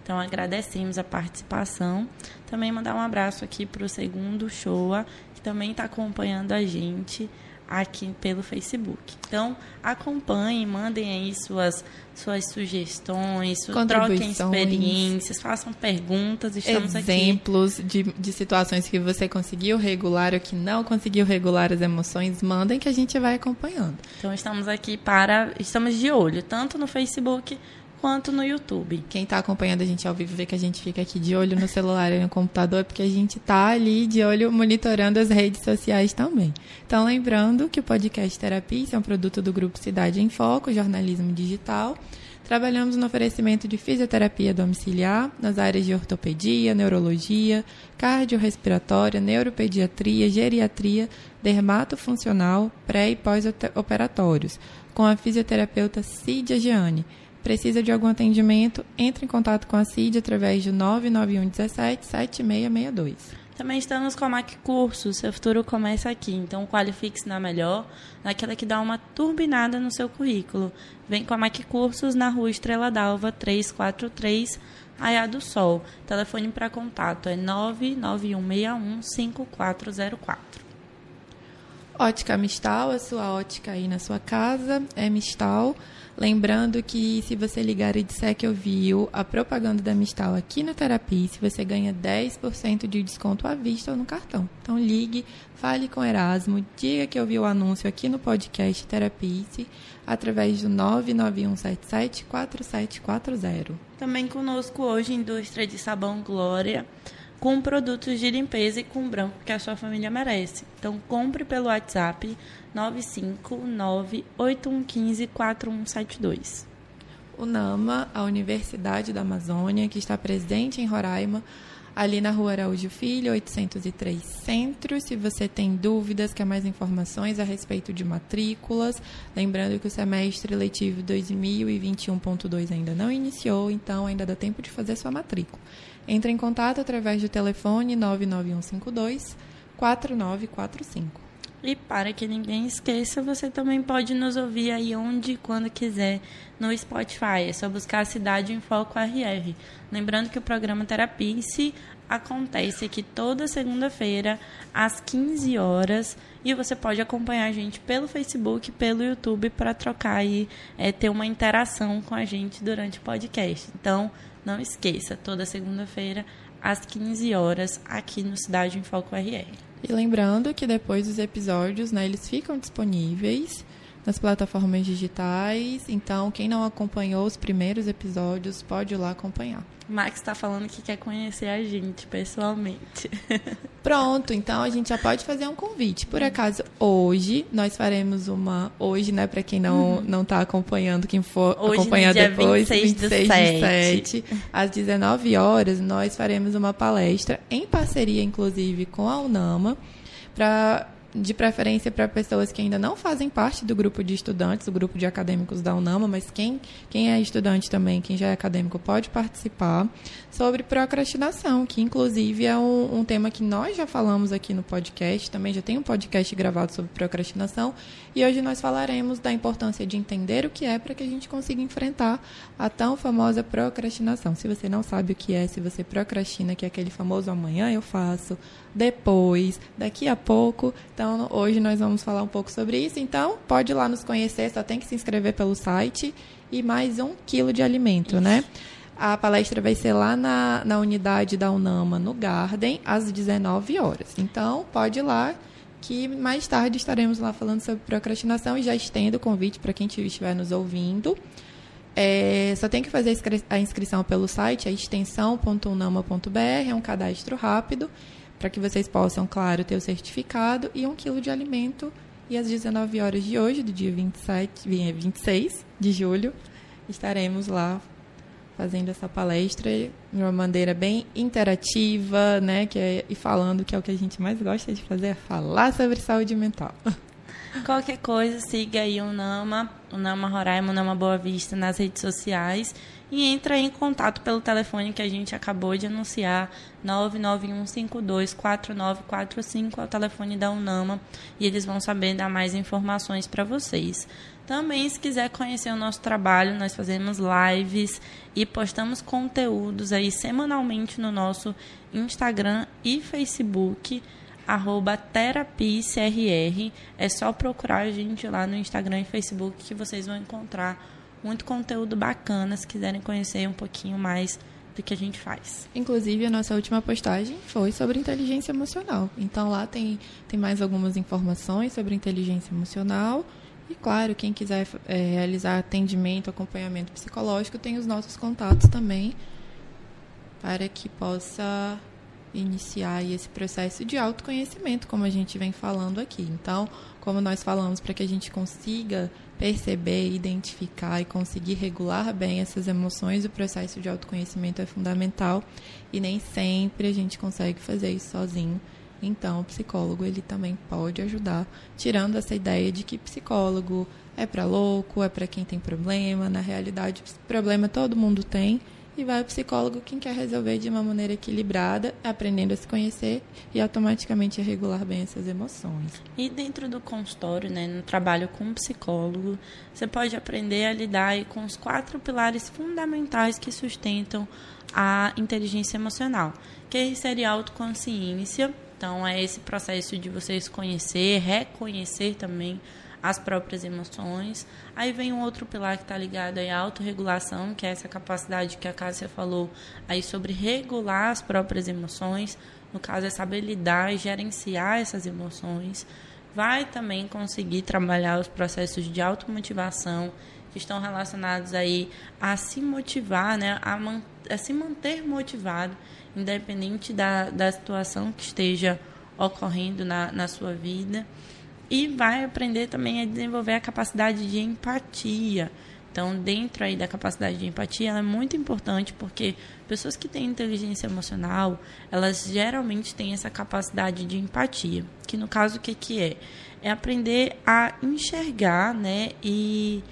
então agradecemos a participação. Também mandar um abraço aqui para o segundo Showa, que também está acompanhando a gente aqui pelo Facebook. Então, acompanhem, mandem aí suas, suas sugestões, troquem experiências, façam perguntas, estamos Exemplos aqui. de, de situações que você conseguiu regular ou que não conseguiu regular as emoções, mandem que a gente vai acompanhando. Então, estamos aqui para... Estamos de olho, tanto no Facebook quanto no YouTube. Quem está acompanhando a gente ao vivo vê que a gente fica aqui de olho no celular e no computador, porque a gente está ali de olho monitorando as redes sociais também. Então, lembrando que o podcast Terapia é um produto do Grupo Cidade em Foco, jornalismo digital. Trabalhamos no oferecimento de fisioterapia domiciliar nas áreas de ortopedia, neurologia, cardiorrespiratória, neuropediatria, geriatria, dermatofuncional, pré e pós-operatórios, com a fisioterapeuta Cídia Gianni Precisa de algum atendimento? Entre em contato com a CID através do 991 17 7662. Também estamos com a MAC Cursos, seu futuro começa aqui. Então, qualifique-se na melhor, naquela que dá uma turbinada no seu currículo. Vem com a MAC Cursos na rua Estrela d'Alva 343, Aia do Sol. Telefone para contato é 99161 5404. Ótica Mistal, a sua ótica aí na sua casa é Mistal. Lembrando que se você ligar e disser que ouviu a propaganda da Mistal aqui no Terapia, você ganha 10% de desconto à vista ou no cartão. Então ligue, fale com Erasmo, diga que ouviu o anúncio aqui no podcast Terapice através do 991774740. Também conosco hoje Indústria de Sabão Glória com produtos de limpeza e com branco que a sua família merece. Então compre pelo WhatsApp 95981154172. O NAMA, a Universidade da Amazônia, que está presente em Roraima, ali na Rua Araújo Filho, 803 Centro. Se você tem dúvidas, quer mais informações a respeito de matrículas, lembrando que o semestre letivo 2021.2 ainda não iniciou, então ainda dá tempo de fazer sua matrícula. Entre em contato através do telefone 99152 4945. E para que ninguém esqueça, você também pode nos ouvir aí onde e quando quiser no Spotify. É só buscar a Cidade em Foco RR. Lembrando que o programa Terapice acontece aqui toda segunda-feira, às 15 horas. E você pode acompanhar a gente pelo Facebook, pelo YouTube, para trocar e é, ter uma interação com a gente durante o podcast. Então, não esqueça, toda segunda-feira, às 15 horas, aqui no Cidade em Foco RR. E lembrando que depois dos episódios, né, eles ficam disponíveis nas plataformas digitais. Então, quem não acompanhou os primeiros episódios, pode ir lá acompanhar. Max está falando que quer conhecer a gente pessoalmente. Pronto, então a gente já pode fazer um convite. Por acaso, hoje nós faremos uma. Hoje, né, para quem não, uhum. não tá acompanhando, quem for hoje, acompanhar depois, 26, 26 de 7, às 19 horas, nós faremos uma palestra em parceria, inclusive, com a UNAMA, para de preferência para pessoas que ainda não fazem parte do grupo de estudantes, do grupo de acadêmicos da UNAMA, mas quem, quem é estudante também, quem já é acadêmico, pode participar, sobre procrastinação, que inclusive é um, um tema que nós já falamos aqui no podcast, também já tem um podcast gravado sobre procrastinação, e hoje nós falaremos da importância de entender o que é para que a gente consiga enfrentar a tão famosa procrastinação. Se você não sabe o que é, se você procrastina, que é aquele famoso amanhã eu faço, depois, daqui a pouco. Então, hoje nós vamos falar um pouco sobre isso. Então, pode ir lá nos conhecer, só tem que se inscrever pelo site e mais um quilo de alimento, isso. né? A palestra vai ser lá na, na unidade da Unama, no Garden, às 19 horas. Então, pode ir lá, que mais tarde estaremos lá falando sobre procrastinação e já estendo o convite para quem estiver nos ouvindo. É, só tem que fazer a inscrição pelo site, é extensão.unama.br, é um cadastro rápido para que vocês possam, claro, ter o certificado e um quilo de alimento. E às 19 horas de hoje, do dia 27, 26 de julho, estaremos lá fazendo essa palestra de uma maneira bem interativa, né, que é, e falando que é o que a gente mais gosta de fazer, é falar sobre saúde mental. Qualquer coisa, siga aí o Nama, o Nama Roraima, o Nama Boa Vista nas redes sociais e entra em contato pelo telefone que a gente acabou de anunciar, 991524945, é o telefone da Unama, e eles vão saber dar mais informações para vocês. Também, se quiser conhecer o nosso trabalho, nós fazemos lives e postamos conteúdos aí semanalmente no nosso Instagram e Facebook, arroba terapicrr. É só procurar a gente lá no Instagram e Facebook que vocês vão encontrar muito conteúdo bacana se quiserem conhecer um pouquinho mais do que a gente faz. Inclusive, a nossa última postagem foi sobre inteligência emocional. Então, lá tem, tem mais algumas informações sobre inteligência emocional. E, claro, quem quiser é, realizar atendimento, acompanhamento psicológico, tem os nossos contatos também para que possa iniciar esse processo de autoconhecimento, como a gente vem falando aqui. Então, como nós falamos, para que a gente consiga perceber, identificar e conseguir regular bem essas emoções, o processo de autoconhecimento é fundamental e nem sempre a gente consegue fazer isso sozinho. Então, o psicólogo ele também pode ajudar, tirando essa ideia de que psicólogo é para louco, é para quem tem problema. Na realidade, problema todo mundo tem e vai ao psicólogo quem quer resolver de uma maneira equilibrada, aprendendo a se conhecer e automaticamente a regular bem essas emoções. E dentro do consultório, né, no trabalho com um psicólogo, você pode aprender a lidar com os quatro pilares fundamentais que sustentam a inteligência emocional, que seria a autoconsciência, Então, é esse processo de vocês conhecer, reconhecer também as próprias emoções. Aí vem um outro pilar que está ligado à autorregulação, que é essa capacidade que a Cássia falou aí sobre regular as próprias emoções, no caso, essa habilidade de gerenciar essas emoções. Vai também conseguir trabalhar os processos de automotivação, que estão relacionados aí a se motivar, né, a, man a se manter motivado, independente da, da situação que esteja ocorrendo na, na sua vida e vai aprender também a desenvolver a capacidade de empatia. Então, dentro aí da capacidade de empatia, ela é muito importante porque pessoas que têm inteligência emocional, elas geralmente têm essa capacidade de empatia, que no caso o que que é? É aprender a enxergar, né, e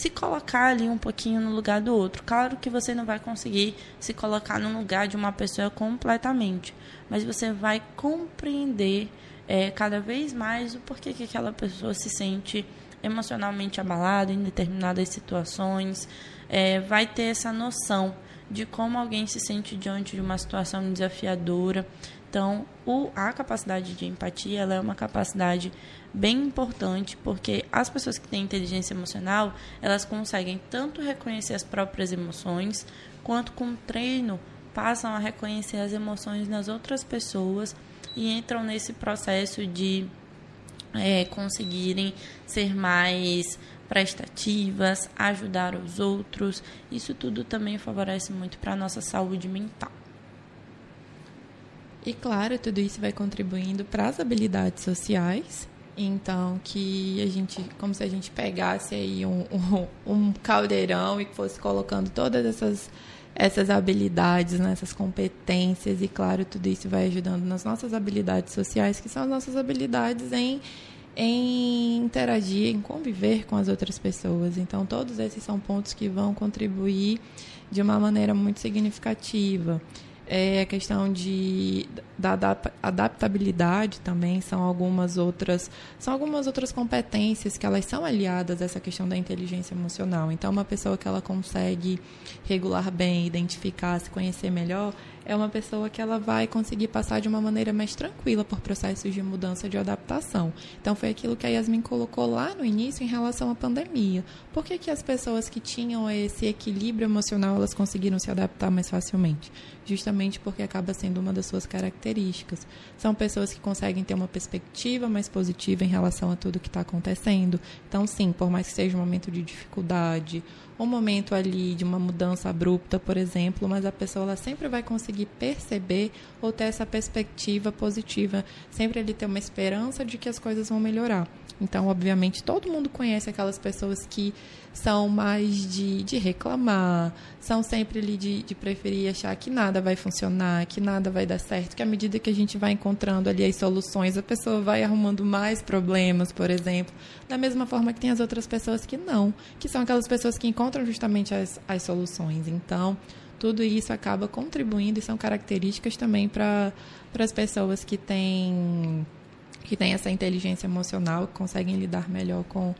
se colocar ali um pouquinho no lugar do outro. Claro que você não vai conseguir se colocar no lugar de uma pessoa completamente, mas você vai compreender é, cada vez mais o porquê que aquela pessoa se sente emocionalmente abalada em determinadas situações, é, vai ter essa noção de como alguém se sente diante de uma situação desafiadora. Então, o, a capacidade de empatia ela é uma capacidade bem importante porque as pessoas que têm inteligência emocional elas conseguem tanto reconhecer as próprias emoções quanto com treino passam a reconhecer as emoções nas outras pessoas e entram nesse processo de é, conseguirem ser mais prestativas, ajudar os outros. Isso tudo também favorece muito para a nossa saúde mental. E claro, tudo isso vai contribuindo para as habilidades sociais. Então, que a gente, como se a gente pegasse aí um, um, um caldeirão e fosse colocando todas essas essas habilidades, né, essas competências e claro tudo isso vai ajudando nas nossas habilidades sociais que são as nossas habilidades em em interagir, em conviver com as outras pessoas. Então todos esses são pontos que vão contribuir de uma maneira muito significativa é a questão de da adaptabilidade também são algumas outras são algumas outras competências que elas são aliadas a essa questão da inteligência emocional. Então uma pessoa que ela consegue regular bem identificar se conhecer melhor é uma pessoa que ela vai conseguir passar de uma maneira mais tranquila por processos de mudança de adaptação. Então foi aquilo que a Yasmin colocou lá no início em relação à pandemia. Por que, que as pessoas que tinham esse equilíbrio emocional elas conseguiram se adaptar mais facilmente? Justamente porque acaba sendo uma das suas características. São pessoas que conseguem ter uma perspectiva mais positiva em relação a tudo que está acontecendo. Então, sim, por mais que seja um momento de dificuldade um momento ali de uma mudança abrupta, por exemplo, mas a pessoa ela sempre vai conseguir perceber ou ter essa perspectiva positiva, sempre ele ter uma esperança de que as coisas vão melhorar. Então, obviamente, todo mundo conhece aquelas pessoas que são mais de, de reclamar, são sempre ali de, de preferir achar que nada vai funcionar, que nada vai dar certo, que à medida que a gente vai encontrando ali as soluções, a pessoa vai arrumando mais problemas, por exemplo. Da mesma forma que tem as outras pessoas que não, que são aquelas pessoas que encontram justamente as, as soluções. Então, tudo isso acaba contribuindo e são características também para as pessoas que têm que têm essa inteligência emocional, que conseguem lidar melhor com,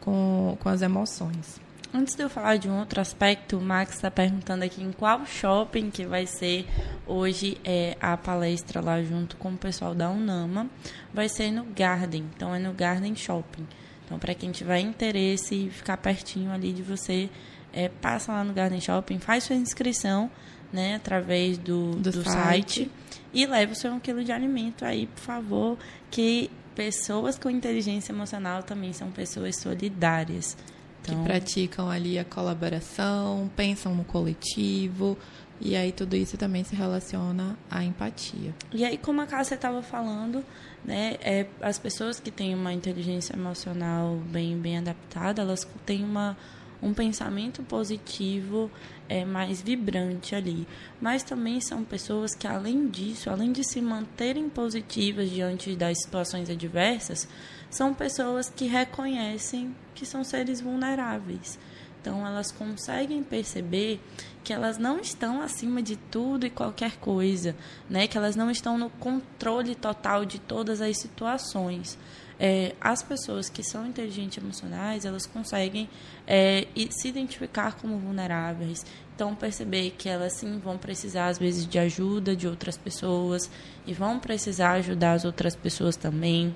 com, com as emoções. Antes de eu falar de um outro aspecto, o Max está perguntando aqui em qual shopping que vai ser hoje é, a palestra lá junto com o pessoal da Unama. Vai ser no Garden, então é no Garden Shopping. Então, para quem tiver interesse e ficar pertinho ali de você, é, passa lá no Garden Shopping, faz sua inscrição né, através do, do, do site. site. e leve o seu um quilo de alimento aí, por favor, que pessoas com inteligência emocional também são pessoas solidárias. Então... Que praticam ali a colaboração, pensam no coletivo, e aí tudo isso também se relaciona à empatia. E aí, como a Cássia estava falando, né, é, as pessoas que têm uma inteligência emocional bem, bem adaptada, elas têm uma um pensamento positivo é, mais vibrante ali. Mas também são pessoas que, além disso, além de se manterem positivas diante das situações adversas, são pessoas que reconhecem que são seres vulneráveis. Então, elas conseguem perceber que elas não estão acima de tudo e qualquer coisa, né? Que elas não estão no controle total de todas as situações. é, as pessoas que são inteligentes emocionais, elas conseguem é, se identificar como vulneráveis. Então, perceber que elas sim vão precisar, às vezes, de ajuda de outras pessoas e vão precisar ajudar as outras pessoas também.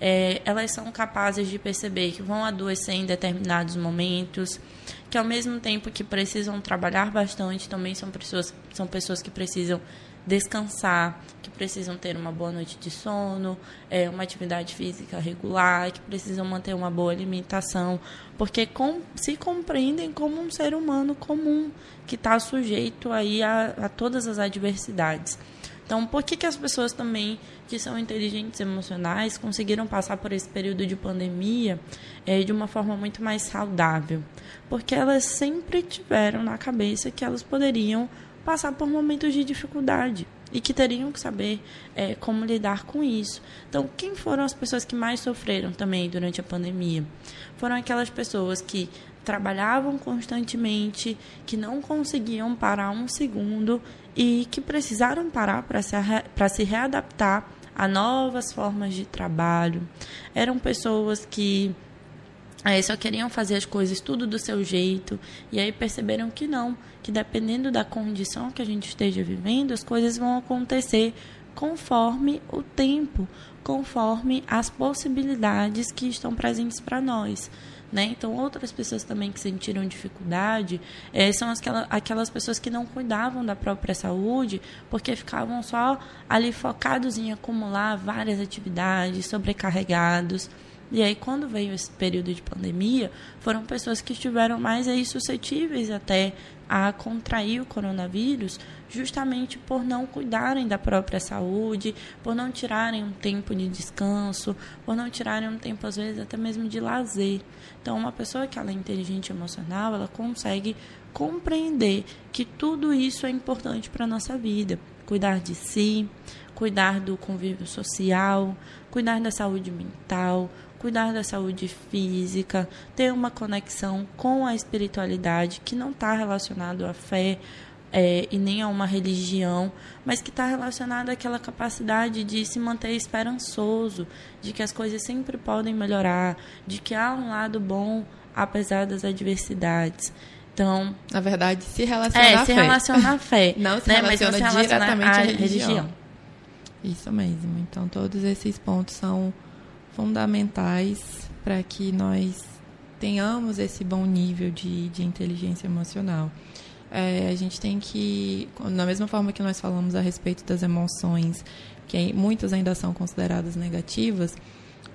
É, elas são capazes de perceber que vão adoecer em determinados momentos, que ao mesmo tempo que precisam trabalhar bastante, também são pessoas, são pessoas que precisam descansar, que precisam ter uma boa noite de sono, é, uma atividade física regular, que precisam manter uma boa alimentação, porque com, se compreendem como um ser humano comum que está sujeito aí a, a todas as adversidades. Então, por que, que as pessoas também que são inteligentes emocionais conseguiram passar por esse período de pandemia é, de uma forma muito mais saudável? Porque elas sempre tiveram na cabeça que elas poderiam passar por momentos de dificuldade e que teriam que saber é, como lidar com isso. Então, quem foram as pessoas que mais sofreram também durante a pandemia? Foram aquelas pessoas que trabalhavam constantemente, que não conseguiam parar um segundo e que precisaram parar para se, se readaptar a novas formas de trabalho. Eram pessoas que Aí só queriam fazer as coisas tudo do seu jeito e aí perceberam que não, que dependendo da condição que a gente esteja vivendo, as coisas vão acontecer conforme o tempo, conforme as possibilidades que estão presentes para nós. Né? Então, outras pessoas também que sentiram dificuldade é, são aquelas, aquelas pessoas que não cuidavam da própria saúde porque ficavam só ali focados em acumular várias atividades, sobrecarregados. E aí, quando veio esse período de pandemia, foram pessoas que estiveram mais aí suscetíveis até a contrair o coronavírus, justamente por não cuidarem da própria saúde, por não tirarem um tempo de descanso, por não tirarem um tempo, às vezes, até mesmo de lazer. Então, uma pessoa que ela é inteligente emocional, ela consegue compreender que tudo isso é importante para a nossa vida. Cuidar de si, cuidar do convívio social, cuidar da saúde mental, cuidar da saúde física, ter uma conexão com a espiritualidade que não está relacionado à fé é, e nem a uma religião, mas que está relacionado àquela capacidade de se manter esperançoso, de que as coisas sempre podem melhorar, de que há um lado bom apesar das adversidades. Então, na verdade, se relaciona é, à se fé. relaciona à fé. não se né? relaciona, Mas não se diretamente à religião. religião. Isso mesmo. Então, todos esses pontos são fundamentais para que nós tenhamos esse bom nível de, de inteligência emocional. É, a gente tem que, da mesma forma que nós falamos a respeito das emoções, que muitas ainda são consideradas negativas,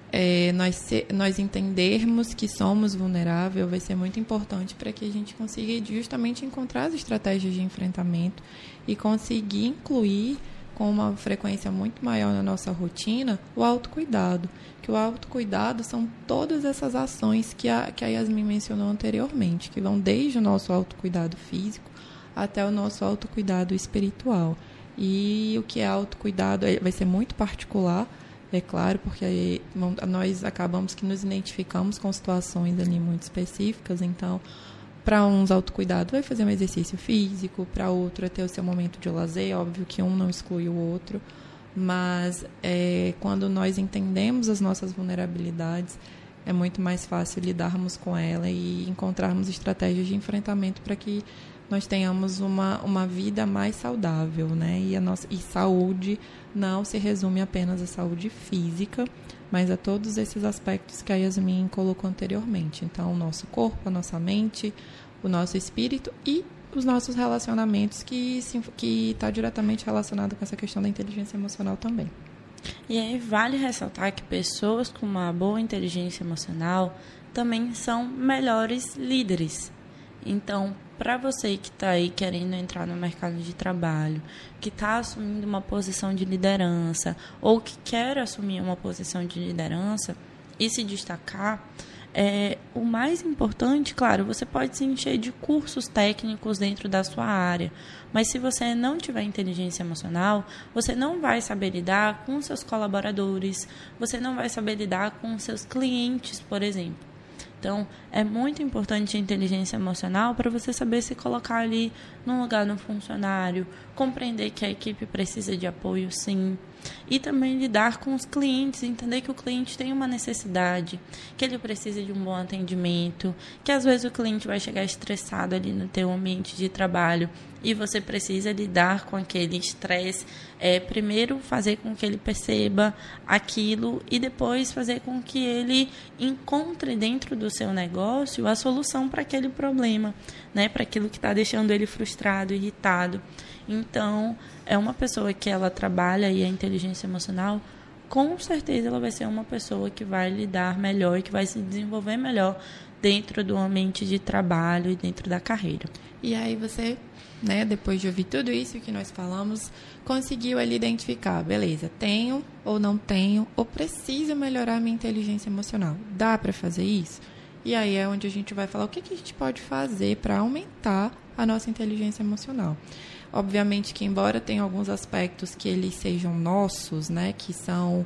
é, nós, se, nós entendermos que somos vulneráveis vai ser muito importante para que a gente consiga justamente encontrar as estratégias de enfrentamento e conseguir incluir com uma frequência muito maior na nossa rotina o autocuidado. Que o autocuidado são todas essas ações que a, que a Yasmin mencionou anteriormente, que vão desde o nosso autocuidado físico até o nosso autocuidado espiritual. E o que é autocuidado vai ser muito particular, é claro, porque nós acabamos que nos identificamos com situações ali muito específicas, então para uns, autocuidado vai fazer um exercício físico, para outro é ter o seu momento de lazer. Óbvio que um não exclui o outro, mas é, quando nós entendemos as nossas vulnerabilidades, é muito mais fácil lidarmos com ela e encontrarmos estratégias de enfrentamento para que nós tenhamos uma, uma vida mais saudável, né? E, a nossa, e saúde não se resume apenas à saúde física, mas a todos esses aspectos que a Yasmin colocou anteriormente. Então, o nosso corpo, a nossa mente, o nosso espírito e os nossos relacionamentos, que está diretamente relacionado com essa questão da inteligência emocional também. E aí vale ressaltar que pessoas com uma boa inteligência emocional também são melhores líderes. Então, para você que está aí querendo entrar no mercado de trabalho, que está assumindo uma posição de liderança ou que quer assumir uma posição de liderança e se destacar, é, o mais importante, claro, você pode se encher de cursos técnicos dentro da sua área, mas se você não tiver inteligência emocional, você não vai saber lidar com seus colaboradores, você não vai saber lidar com seus clientes, por exemplo. Então, é muito importante a inteligência emocional para você saber se colocar ali no lugar do funcionário, compreender que a equipe precisa de apoio, sim. E também lidar com os clientes, entender que o cliente tem uma necessidade, que ele precisa de um bom atendimento, que às vezes o cliente vai chegar estressado ali no teu ambiente de trabalho e você precisa lidar com aquele estresse, é, primeiro fazer com que ele perceba aquilo e depois fazer com que ele encontre dentro do seu negócio a solução para aquele problema, né, para aquilo que está deixando ele frustrado, irritado. Então, é uma pessoa que ela trabalha e a inteligência emocional, com certeza ela vai ser uma pessoa que vai lidar melhor e que vai se desenvolver melhor dentro do ambiente de trabalho e dentro da carreira. E aí você, né, depois de ouvir tudo isso que nós falamos, conseguiu ali identificar, beleza, tenho ou não tenho, ou preciso melhorar minha inteligência emocional. Dá para fazer isso? E aí é onde a gente vai falar o que, que a gente pode fazer para aumentar a nossa inteligência emocional. Obviamente que embora tenha alguns aspectos que eles sejam nossos, né, que são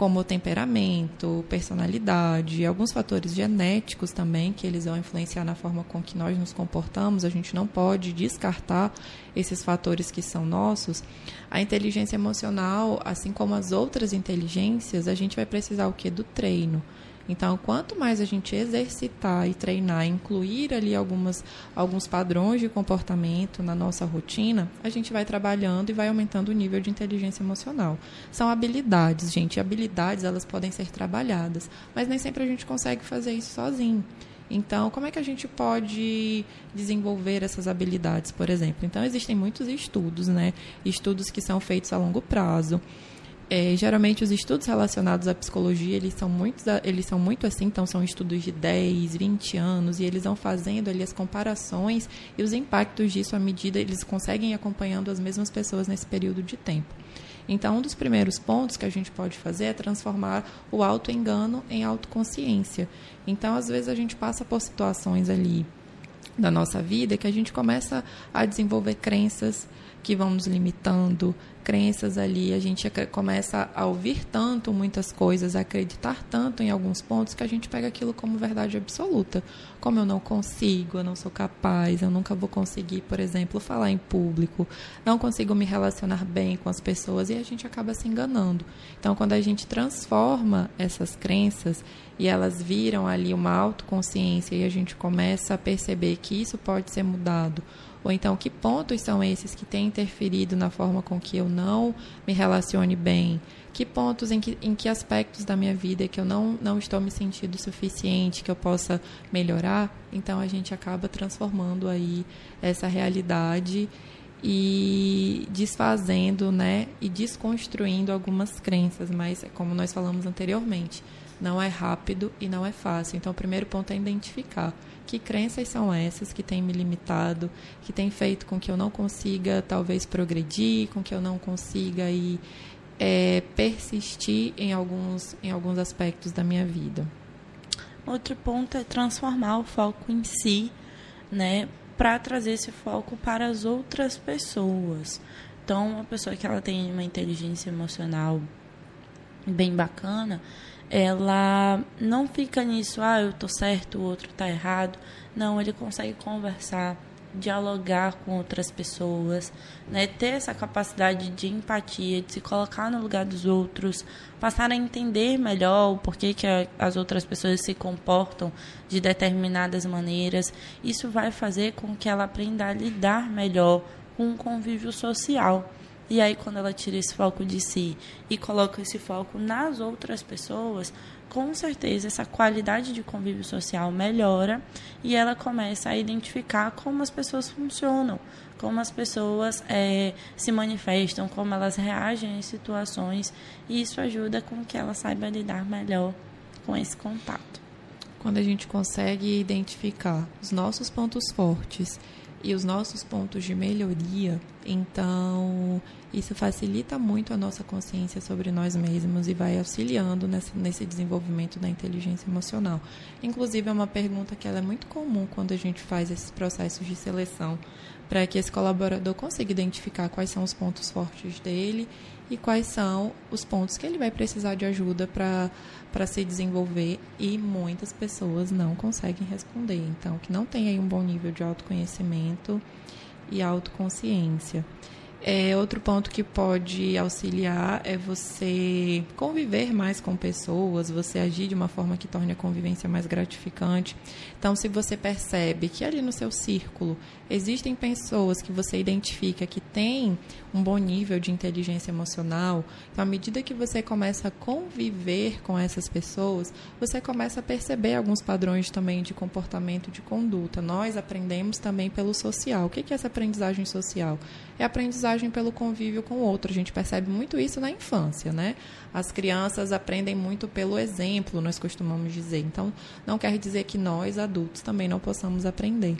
como temperamento, personalidade, alguns fatores genéticos também que eles vão influenciar na forma com que nós nos comportamos, a gente não pode descartar esses fatores que são nossos. A inteligência emocional, assim como as outras inteligências, a gente vai precisar o que do treino. Então, quanto mais a gente exercitar e treinar, incluir ali algumas, alguns padrões de comportamento na nossa rotina, a gente vai trabalhando e vai aumentando o nível de inteligência emocional. São habilidades, gente. Habilidades, elas podem ser trabalhadas, mas nem sempre a gente consegue fazer isso sozinho. Então, como é que a gente pode desenvolver essas habilidades, por exemplo? Então, existem muitos estudos, né? Estudos que são feitos a longo prazo. É, geralmente os estudos relacionados à psicologia, eles são, muito, eles são muito assim, então são estudos de 10, 20 anos, e eles vão fazendo ali as comparações e os impactos disso à medida eles conseguem ir acompanhando as mesmas pessoas nesse período de tempo. Então, um dos primeiros pontos que a gente pode fazer é transformar o auto-engano em autoconsciência. Então, às vezes a gente passa por situações ali da nossa vida que a gente começa a desenvolver crenças que vão nos limitando, crenças ali, a gente começa a ouvir tanto muitas coisas, a acreditar tanto em alguns pontos que a gente pega aquilo como verdade absoluta. Como eu não consigo, eu não sou capaz, eu nunca vou conseguir, por exemplo, falar em público, não consigo me relacionar bem com as pessoas e a gente acaba se enganando. Então, quando a gente transforma essas crenças e elas viram ali uma autoconsciência e a gente começa a perceber que isso pode ser mudado ou então, que pontos são esses que têm interferido na forma com que eu não me relacione bem? Que pontos, em que, em que aspectos da minha vida que eu não, não estou me sentindo suficiente, que eu possa melhorar? Então, a gente acaba transformando aí essa realidade e desfazendo, né, e desconstruindo algumas crenças, mas como nós falamos anteriormente, não é rápido e não é fácil. Então, o primeiro ponto é identificar que crenças são essas que têm me limitado, que têm feito com que eu não consiga, talvez, progredir, com que eu não consiga aí, é, persistir em alguns, em alguns aspectos da minha vida. Outro ponto é transformar o foco em si, né, para trazer esse foco para as outras pessoas. Então, uma pessoa que ela tem uma inteligência emocional bem bacana, ela não fica nisso, ah, eu tô certo, o outro tá errado. Não, ele consegue conversar, dialogar com outras pessoas, né? ter essa capacidade de empatia, de se colocar no lugar dos outros, passar a entender melhor o porquê que as outras pessoas se comportam de determinadas maneiras. Isso vai fazer com que ela aprenda a lidar melhor com o convívio social. E aí, quando ela tira esse foco de si e coloca esse foco nas outras pessoas, com certeza essa qualidade de convívio social melhora e ela começa a identificar como as pessoas funcionam, como as pessoas é, se manifestam, como elas reagem em situações, e isso ajuda com que ela saiba lidar melhor com esse contato. Quando a gente consegue identificar os nossos pontos fortes e os nossos pontos de melhoria, Então, isso facilita muito a nossa consciência sobre nós mesmos e vai auxiliando nesse, nesse desenvolvimento da inteligência emocional. Inclusive, é uma pergunta que é muito comum quando a gente faz esses processos de seleção, para que esse colaborador consiga identificar quais são os pontos fortes dele e quais são os pontos que ele vai precisar de ajuda para se desenvolver e muitas pessoas não conseguem responder. Então, que não tem aí um bom nível de autoconhecimento e autoconsciência. É, outro ponto que pode auxiliar é você conviver mais com pessoas, você agir de uma forma que torne a convivência mais gratificante. Então, se você percebe que ali no seu círculo existem pessoas que você identifica que têm um bom nível de inteligência emocional, então, à medida que você começa a conviver com essas pessoas, você começa a perceber alguns padrões também de comportamento, de conduta. Nós aprendemos também pelo social. O que é essa aprendizagem social? É aprendizagem pelo convívio com o outro. A gente percebe muito isso na infância, né? As crianças aprendem muito pelo exemplo, nós costumamos dizer. Então, não quer dizer que nós, adultos, também não possamos aprender.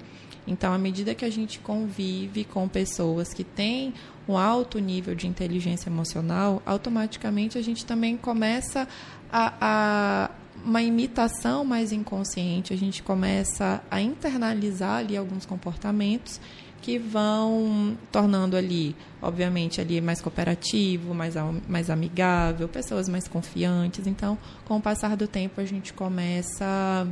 Então, à medida que a gente convive com pessoas que têm um alto nível de inteligência emocional, automaticamente a gente também começa a, a uma imitação mais inconsciente, a gente começa a internalizar ali alguns comportamentos que vão tornando ali, obviamente, ali mais cooperativo, mais, mais amigável, pessoas mais confiantes. Então, com o passar do tempo, a gente começa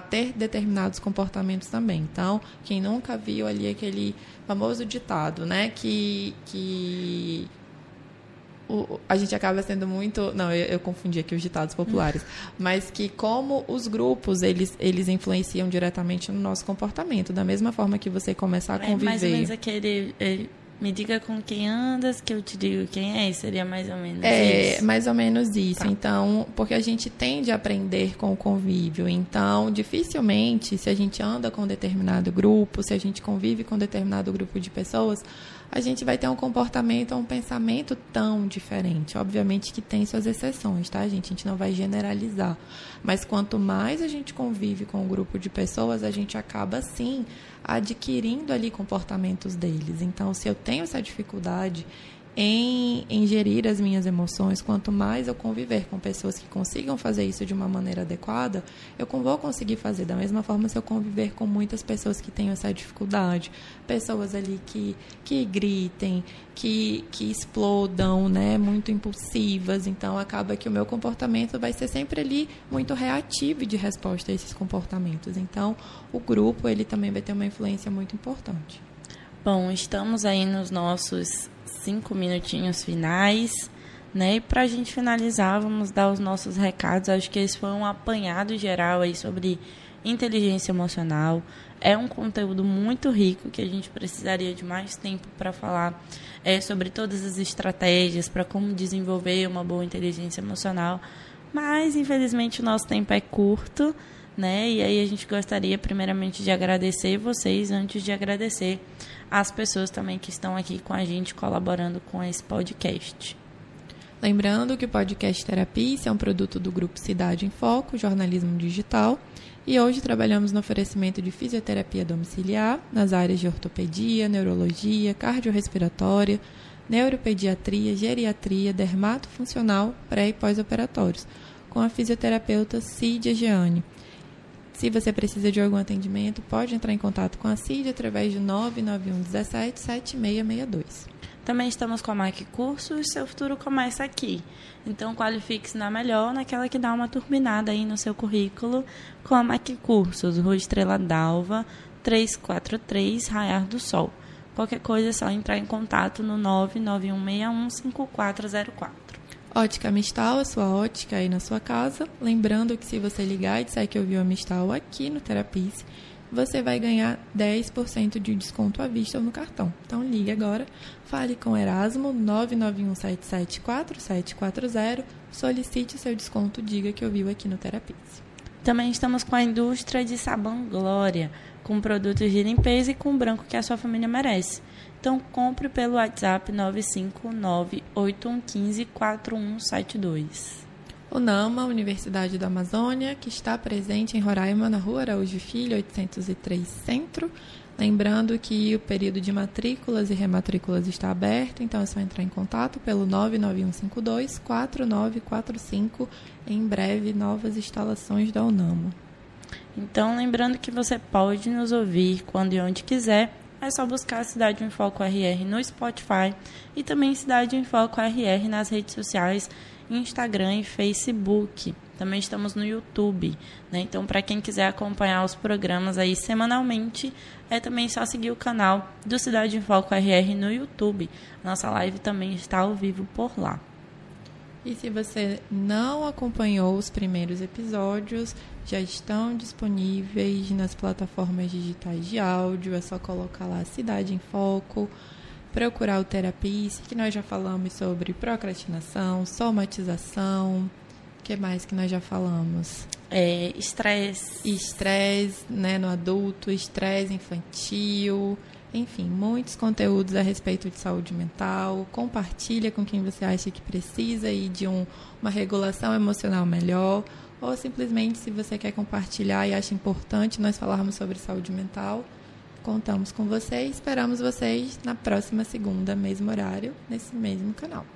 ter determinados comportamentos também. Então, quem nunca viu ali aquele famoso ditado, né, que, que o, a gente acaba sendo muito. Não, eu, eu, confundi aqui os ditados populares. Mas que como os grupos eles, eles influenciam diretamente no nosso comportamento. Da mesma forma que você começar a conviver. É mais ou menos aquele. Me diga com quem andas, que eu te digo quem é. Seria mais ou menos é, isso. É, mais ou menos isso. Tá. Então, porque a gente tende a aprender com o convívio. Então, dificilmente, se a gente anda com determinado grupo, se a gente convive com determinado grupo de pessoas, a gente vai ter um comportamento, um pensamento tão diferente. Obviamente que tem suas exceções, tá, gente? A gente não vai generalizar. Mas quanto mais a gente convive com um grupo de pessoas, a gente acaba, sim, adquirindo ali comportamentos deles. Então, se eu tenho essa dificuldade em, em gerir as minhas emoções, quanto mais eu conviver com pessoas que consigam fazer isso de uma maneira adequada, eu vou conseguir fazer. Da mesma forma, se eu conviver com muitas pessoas que têm essa dificuldade, pessoas ali que, que gritem, que, que explodam, né, muito impulsivas, então acaba que o meu comportamento vai ser sempre ali muito reativo de resposta a esses comportamentos. Então, o grupo ele também vai ter uma influência muito importante. Bom, estamos aí nos nossos cinco minutinhos finais, né? E para a gente finalizar, vamos dar os nossos recados. Acho que esse foi um apanhado geral aí sobre inteligência emocional. É um conteúdo muito rico que a gente precisaria de mais tempo para falar é, sobre todas as estratégias para como desenvolver uma boa inteligência emocional. Mas, infelizmente, o nosso tempo é curto, né? E aí a gente gostaria, primeiramente, de agradecer vocês antes de agradecer as pessoas também que estão aqui com a gente colaborando com esse podcast. Lembrando que o podcast Terapia é um produto do grupo Cidade em Foco, jornalismo digital, e hoje trabalhamos no oferecimento de fisioterapia domiciliar nas áreas de ortopedia, neurologia, cardiorrespiratória, neuropediatria, geriatria, dermatofuncional, pré e pós-operatórios, com a fisioterapeuta Cídia Gianni. Se você precisa de algum atendimento, pode entrar em contato com a CID através de 991 17 7662. Também estamos com a MAC Cursos, seu futuro começa aqui. Então qualifique-se na melhor, naquela que dá uma turbinada aí no seu currículo com a MAC Cursos, Rua Estrela d'Alva, 343, Raiar do Sol. Qualquer coisa é só entrar em contato no 99161 5404. Ótica Mistal, a sua ótica aí na sua casa. Lembrando que se você ligar e disser que ouviu a Mistal aqui no Terapice, você vai ganhar 10% de desconto à vista ou no cartão. Então ligue agora, fale com Erasmo 991774740, solicite o seu desconto, diga que ouviu aqui no Terapice. Também estamos com a indústria de sabão Glória, com produtos de limpeza e com branco que a sua família merece. Então compre pelo WhatsApp 959 4172 O NAMA, Universidade da Amazônia, que está presente em Roraima, na rua Araújo Filho, 803 Centro. Lembrando que o período de matrículas e rematrículas está aberto, então é só entrar em contato pelo 99152 4945. Em breve, novas instalações da UNAMA. Então, lembrando que você pode nos ouvir quando e onde quiser. É só buscar Cidade em Foco RR no Spotify e também Cidade em Foco RR nas redes sociais, Instagram e Facebook. Também estamos no YouTube, né? Então, para quem quiser acompanhar os programas aí semanalmente, é também só seguir o canal do Cidade em Foco RR no YouTube. Nossa live também está ao vivo por lá. E se você não acompanhou os primeiros episódios, já estão disponíveis nas plataformas digitais de áudio. É só colocar lá Cidade em Foco, procurar o Terapice, que nós já falamos sobre procrastinação, somatização. O que mais que nós já falamos? É, estresse. Estresse né, no adulto, estresse infantil. Enfim, muitos conteúdos a respeito de saúde mental. Compartilha com quem você acha que precisa e de um, uma regulação emocional melhor ou simplesmente se você quer compartilhar e acha importante nós falarmos sobre saúde mental, contamos com vocês. Esperamos vocês na próxima segunda, mesmo horário, nesse mesmo canal.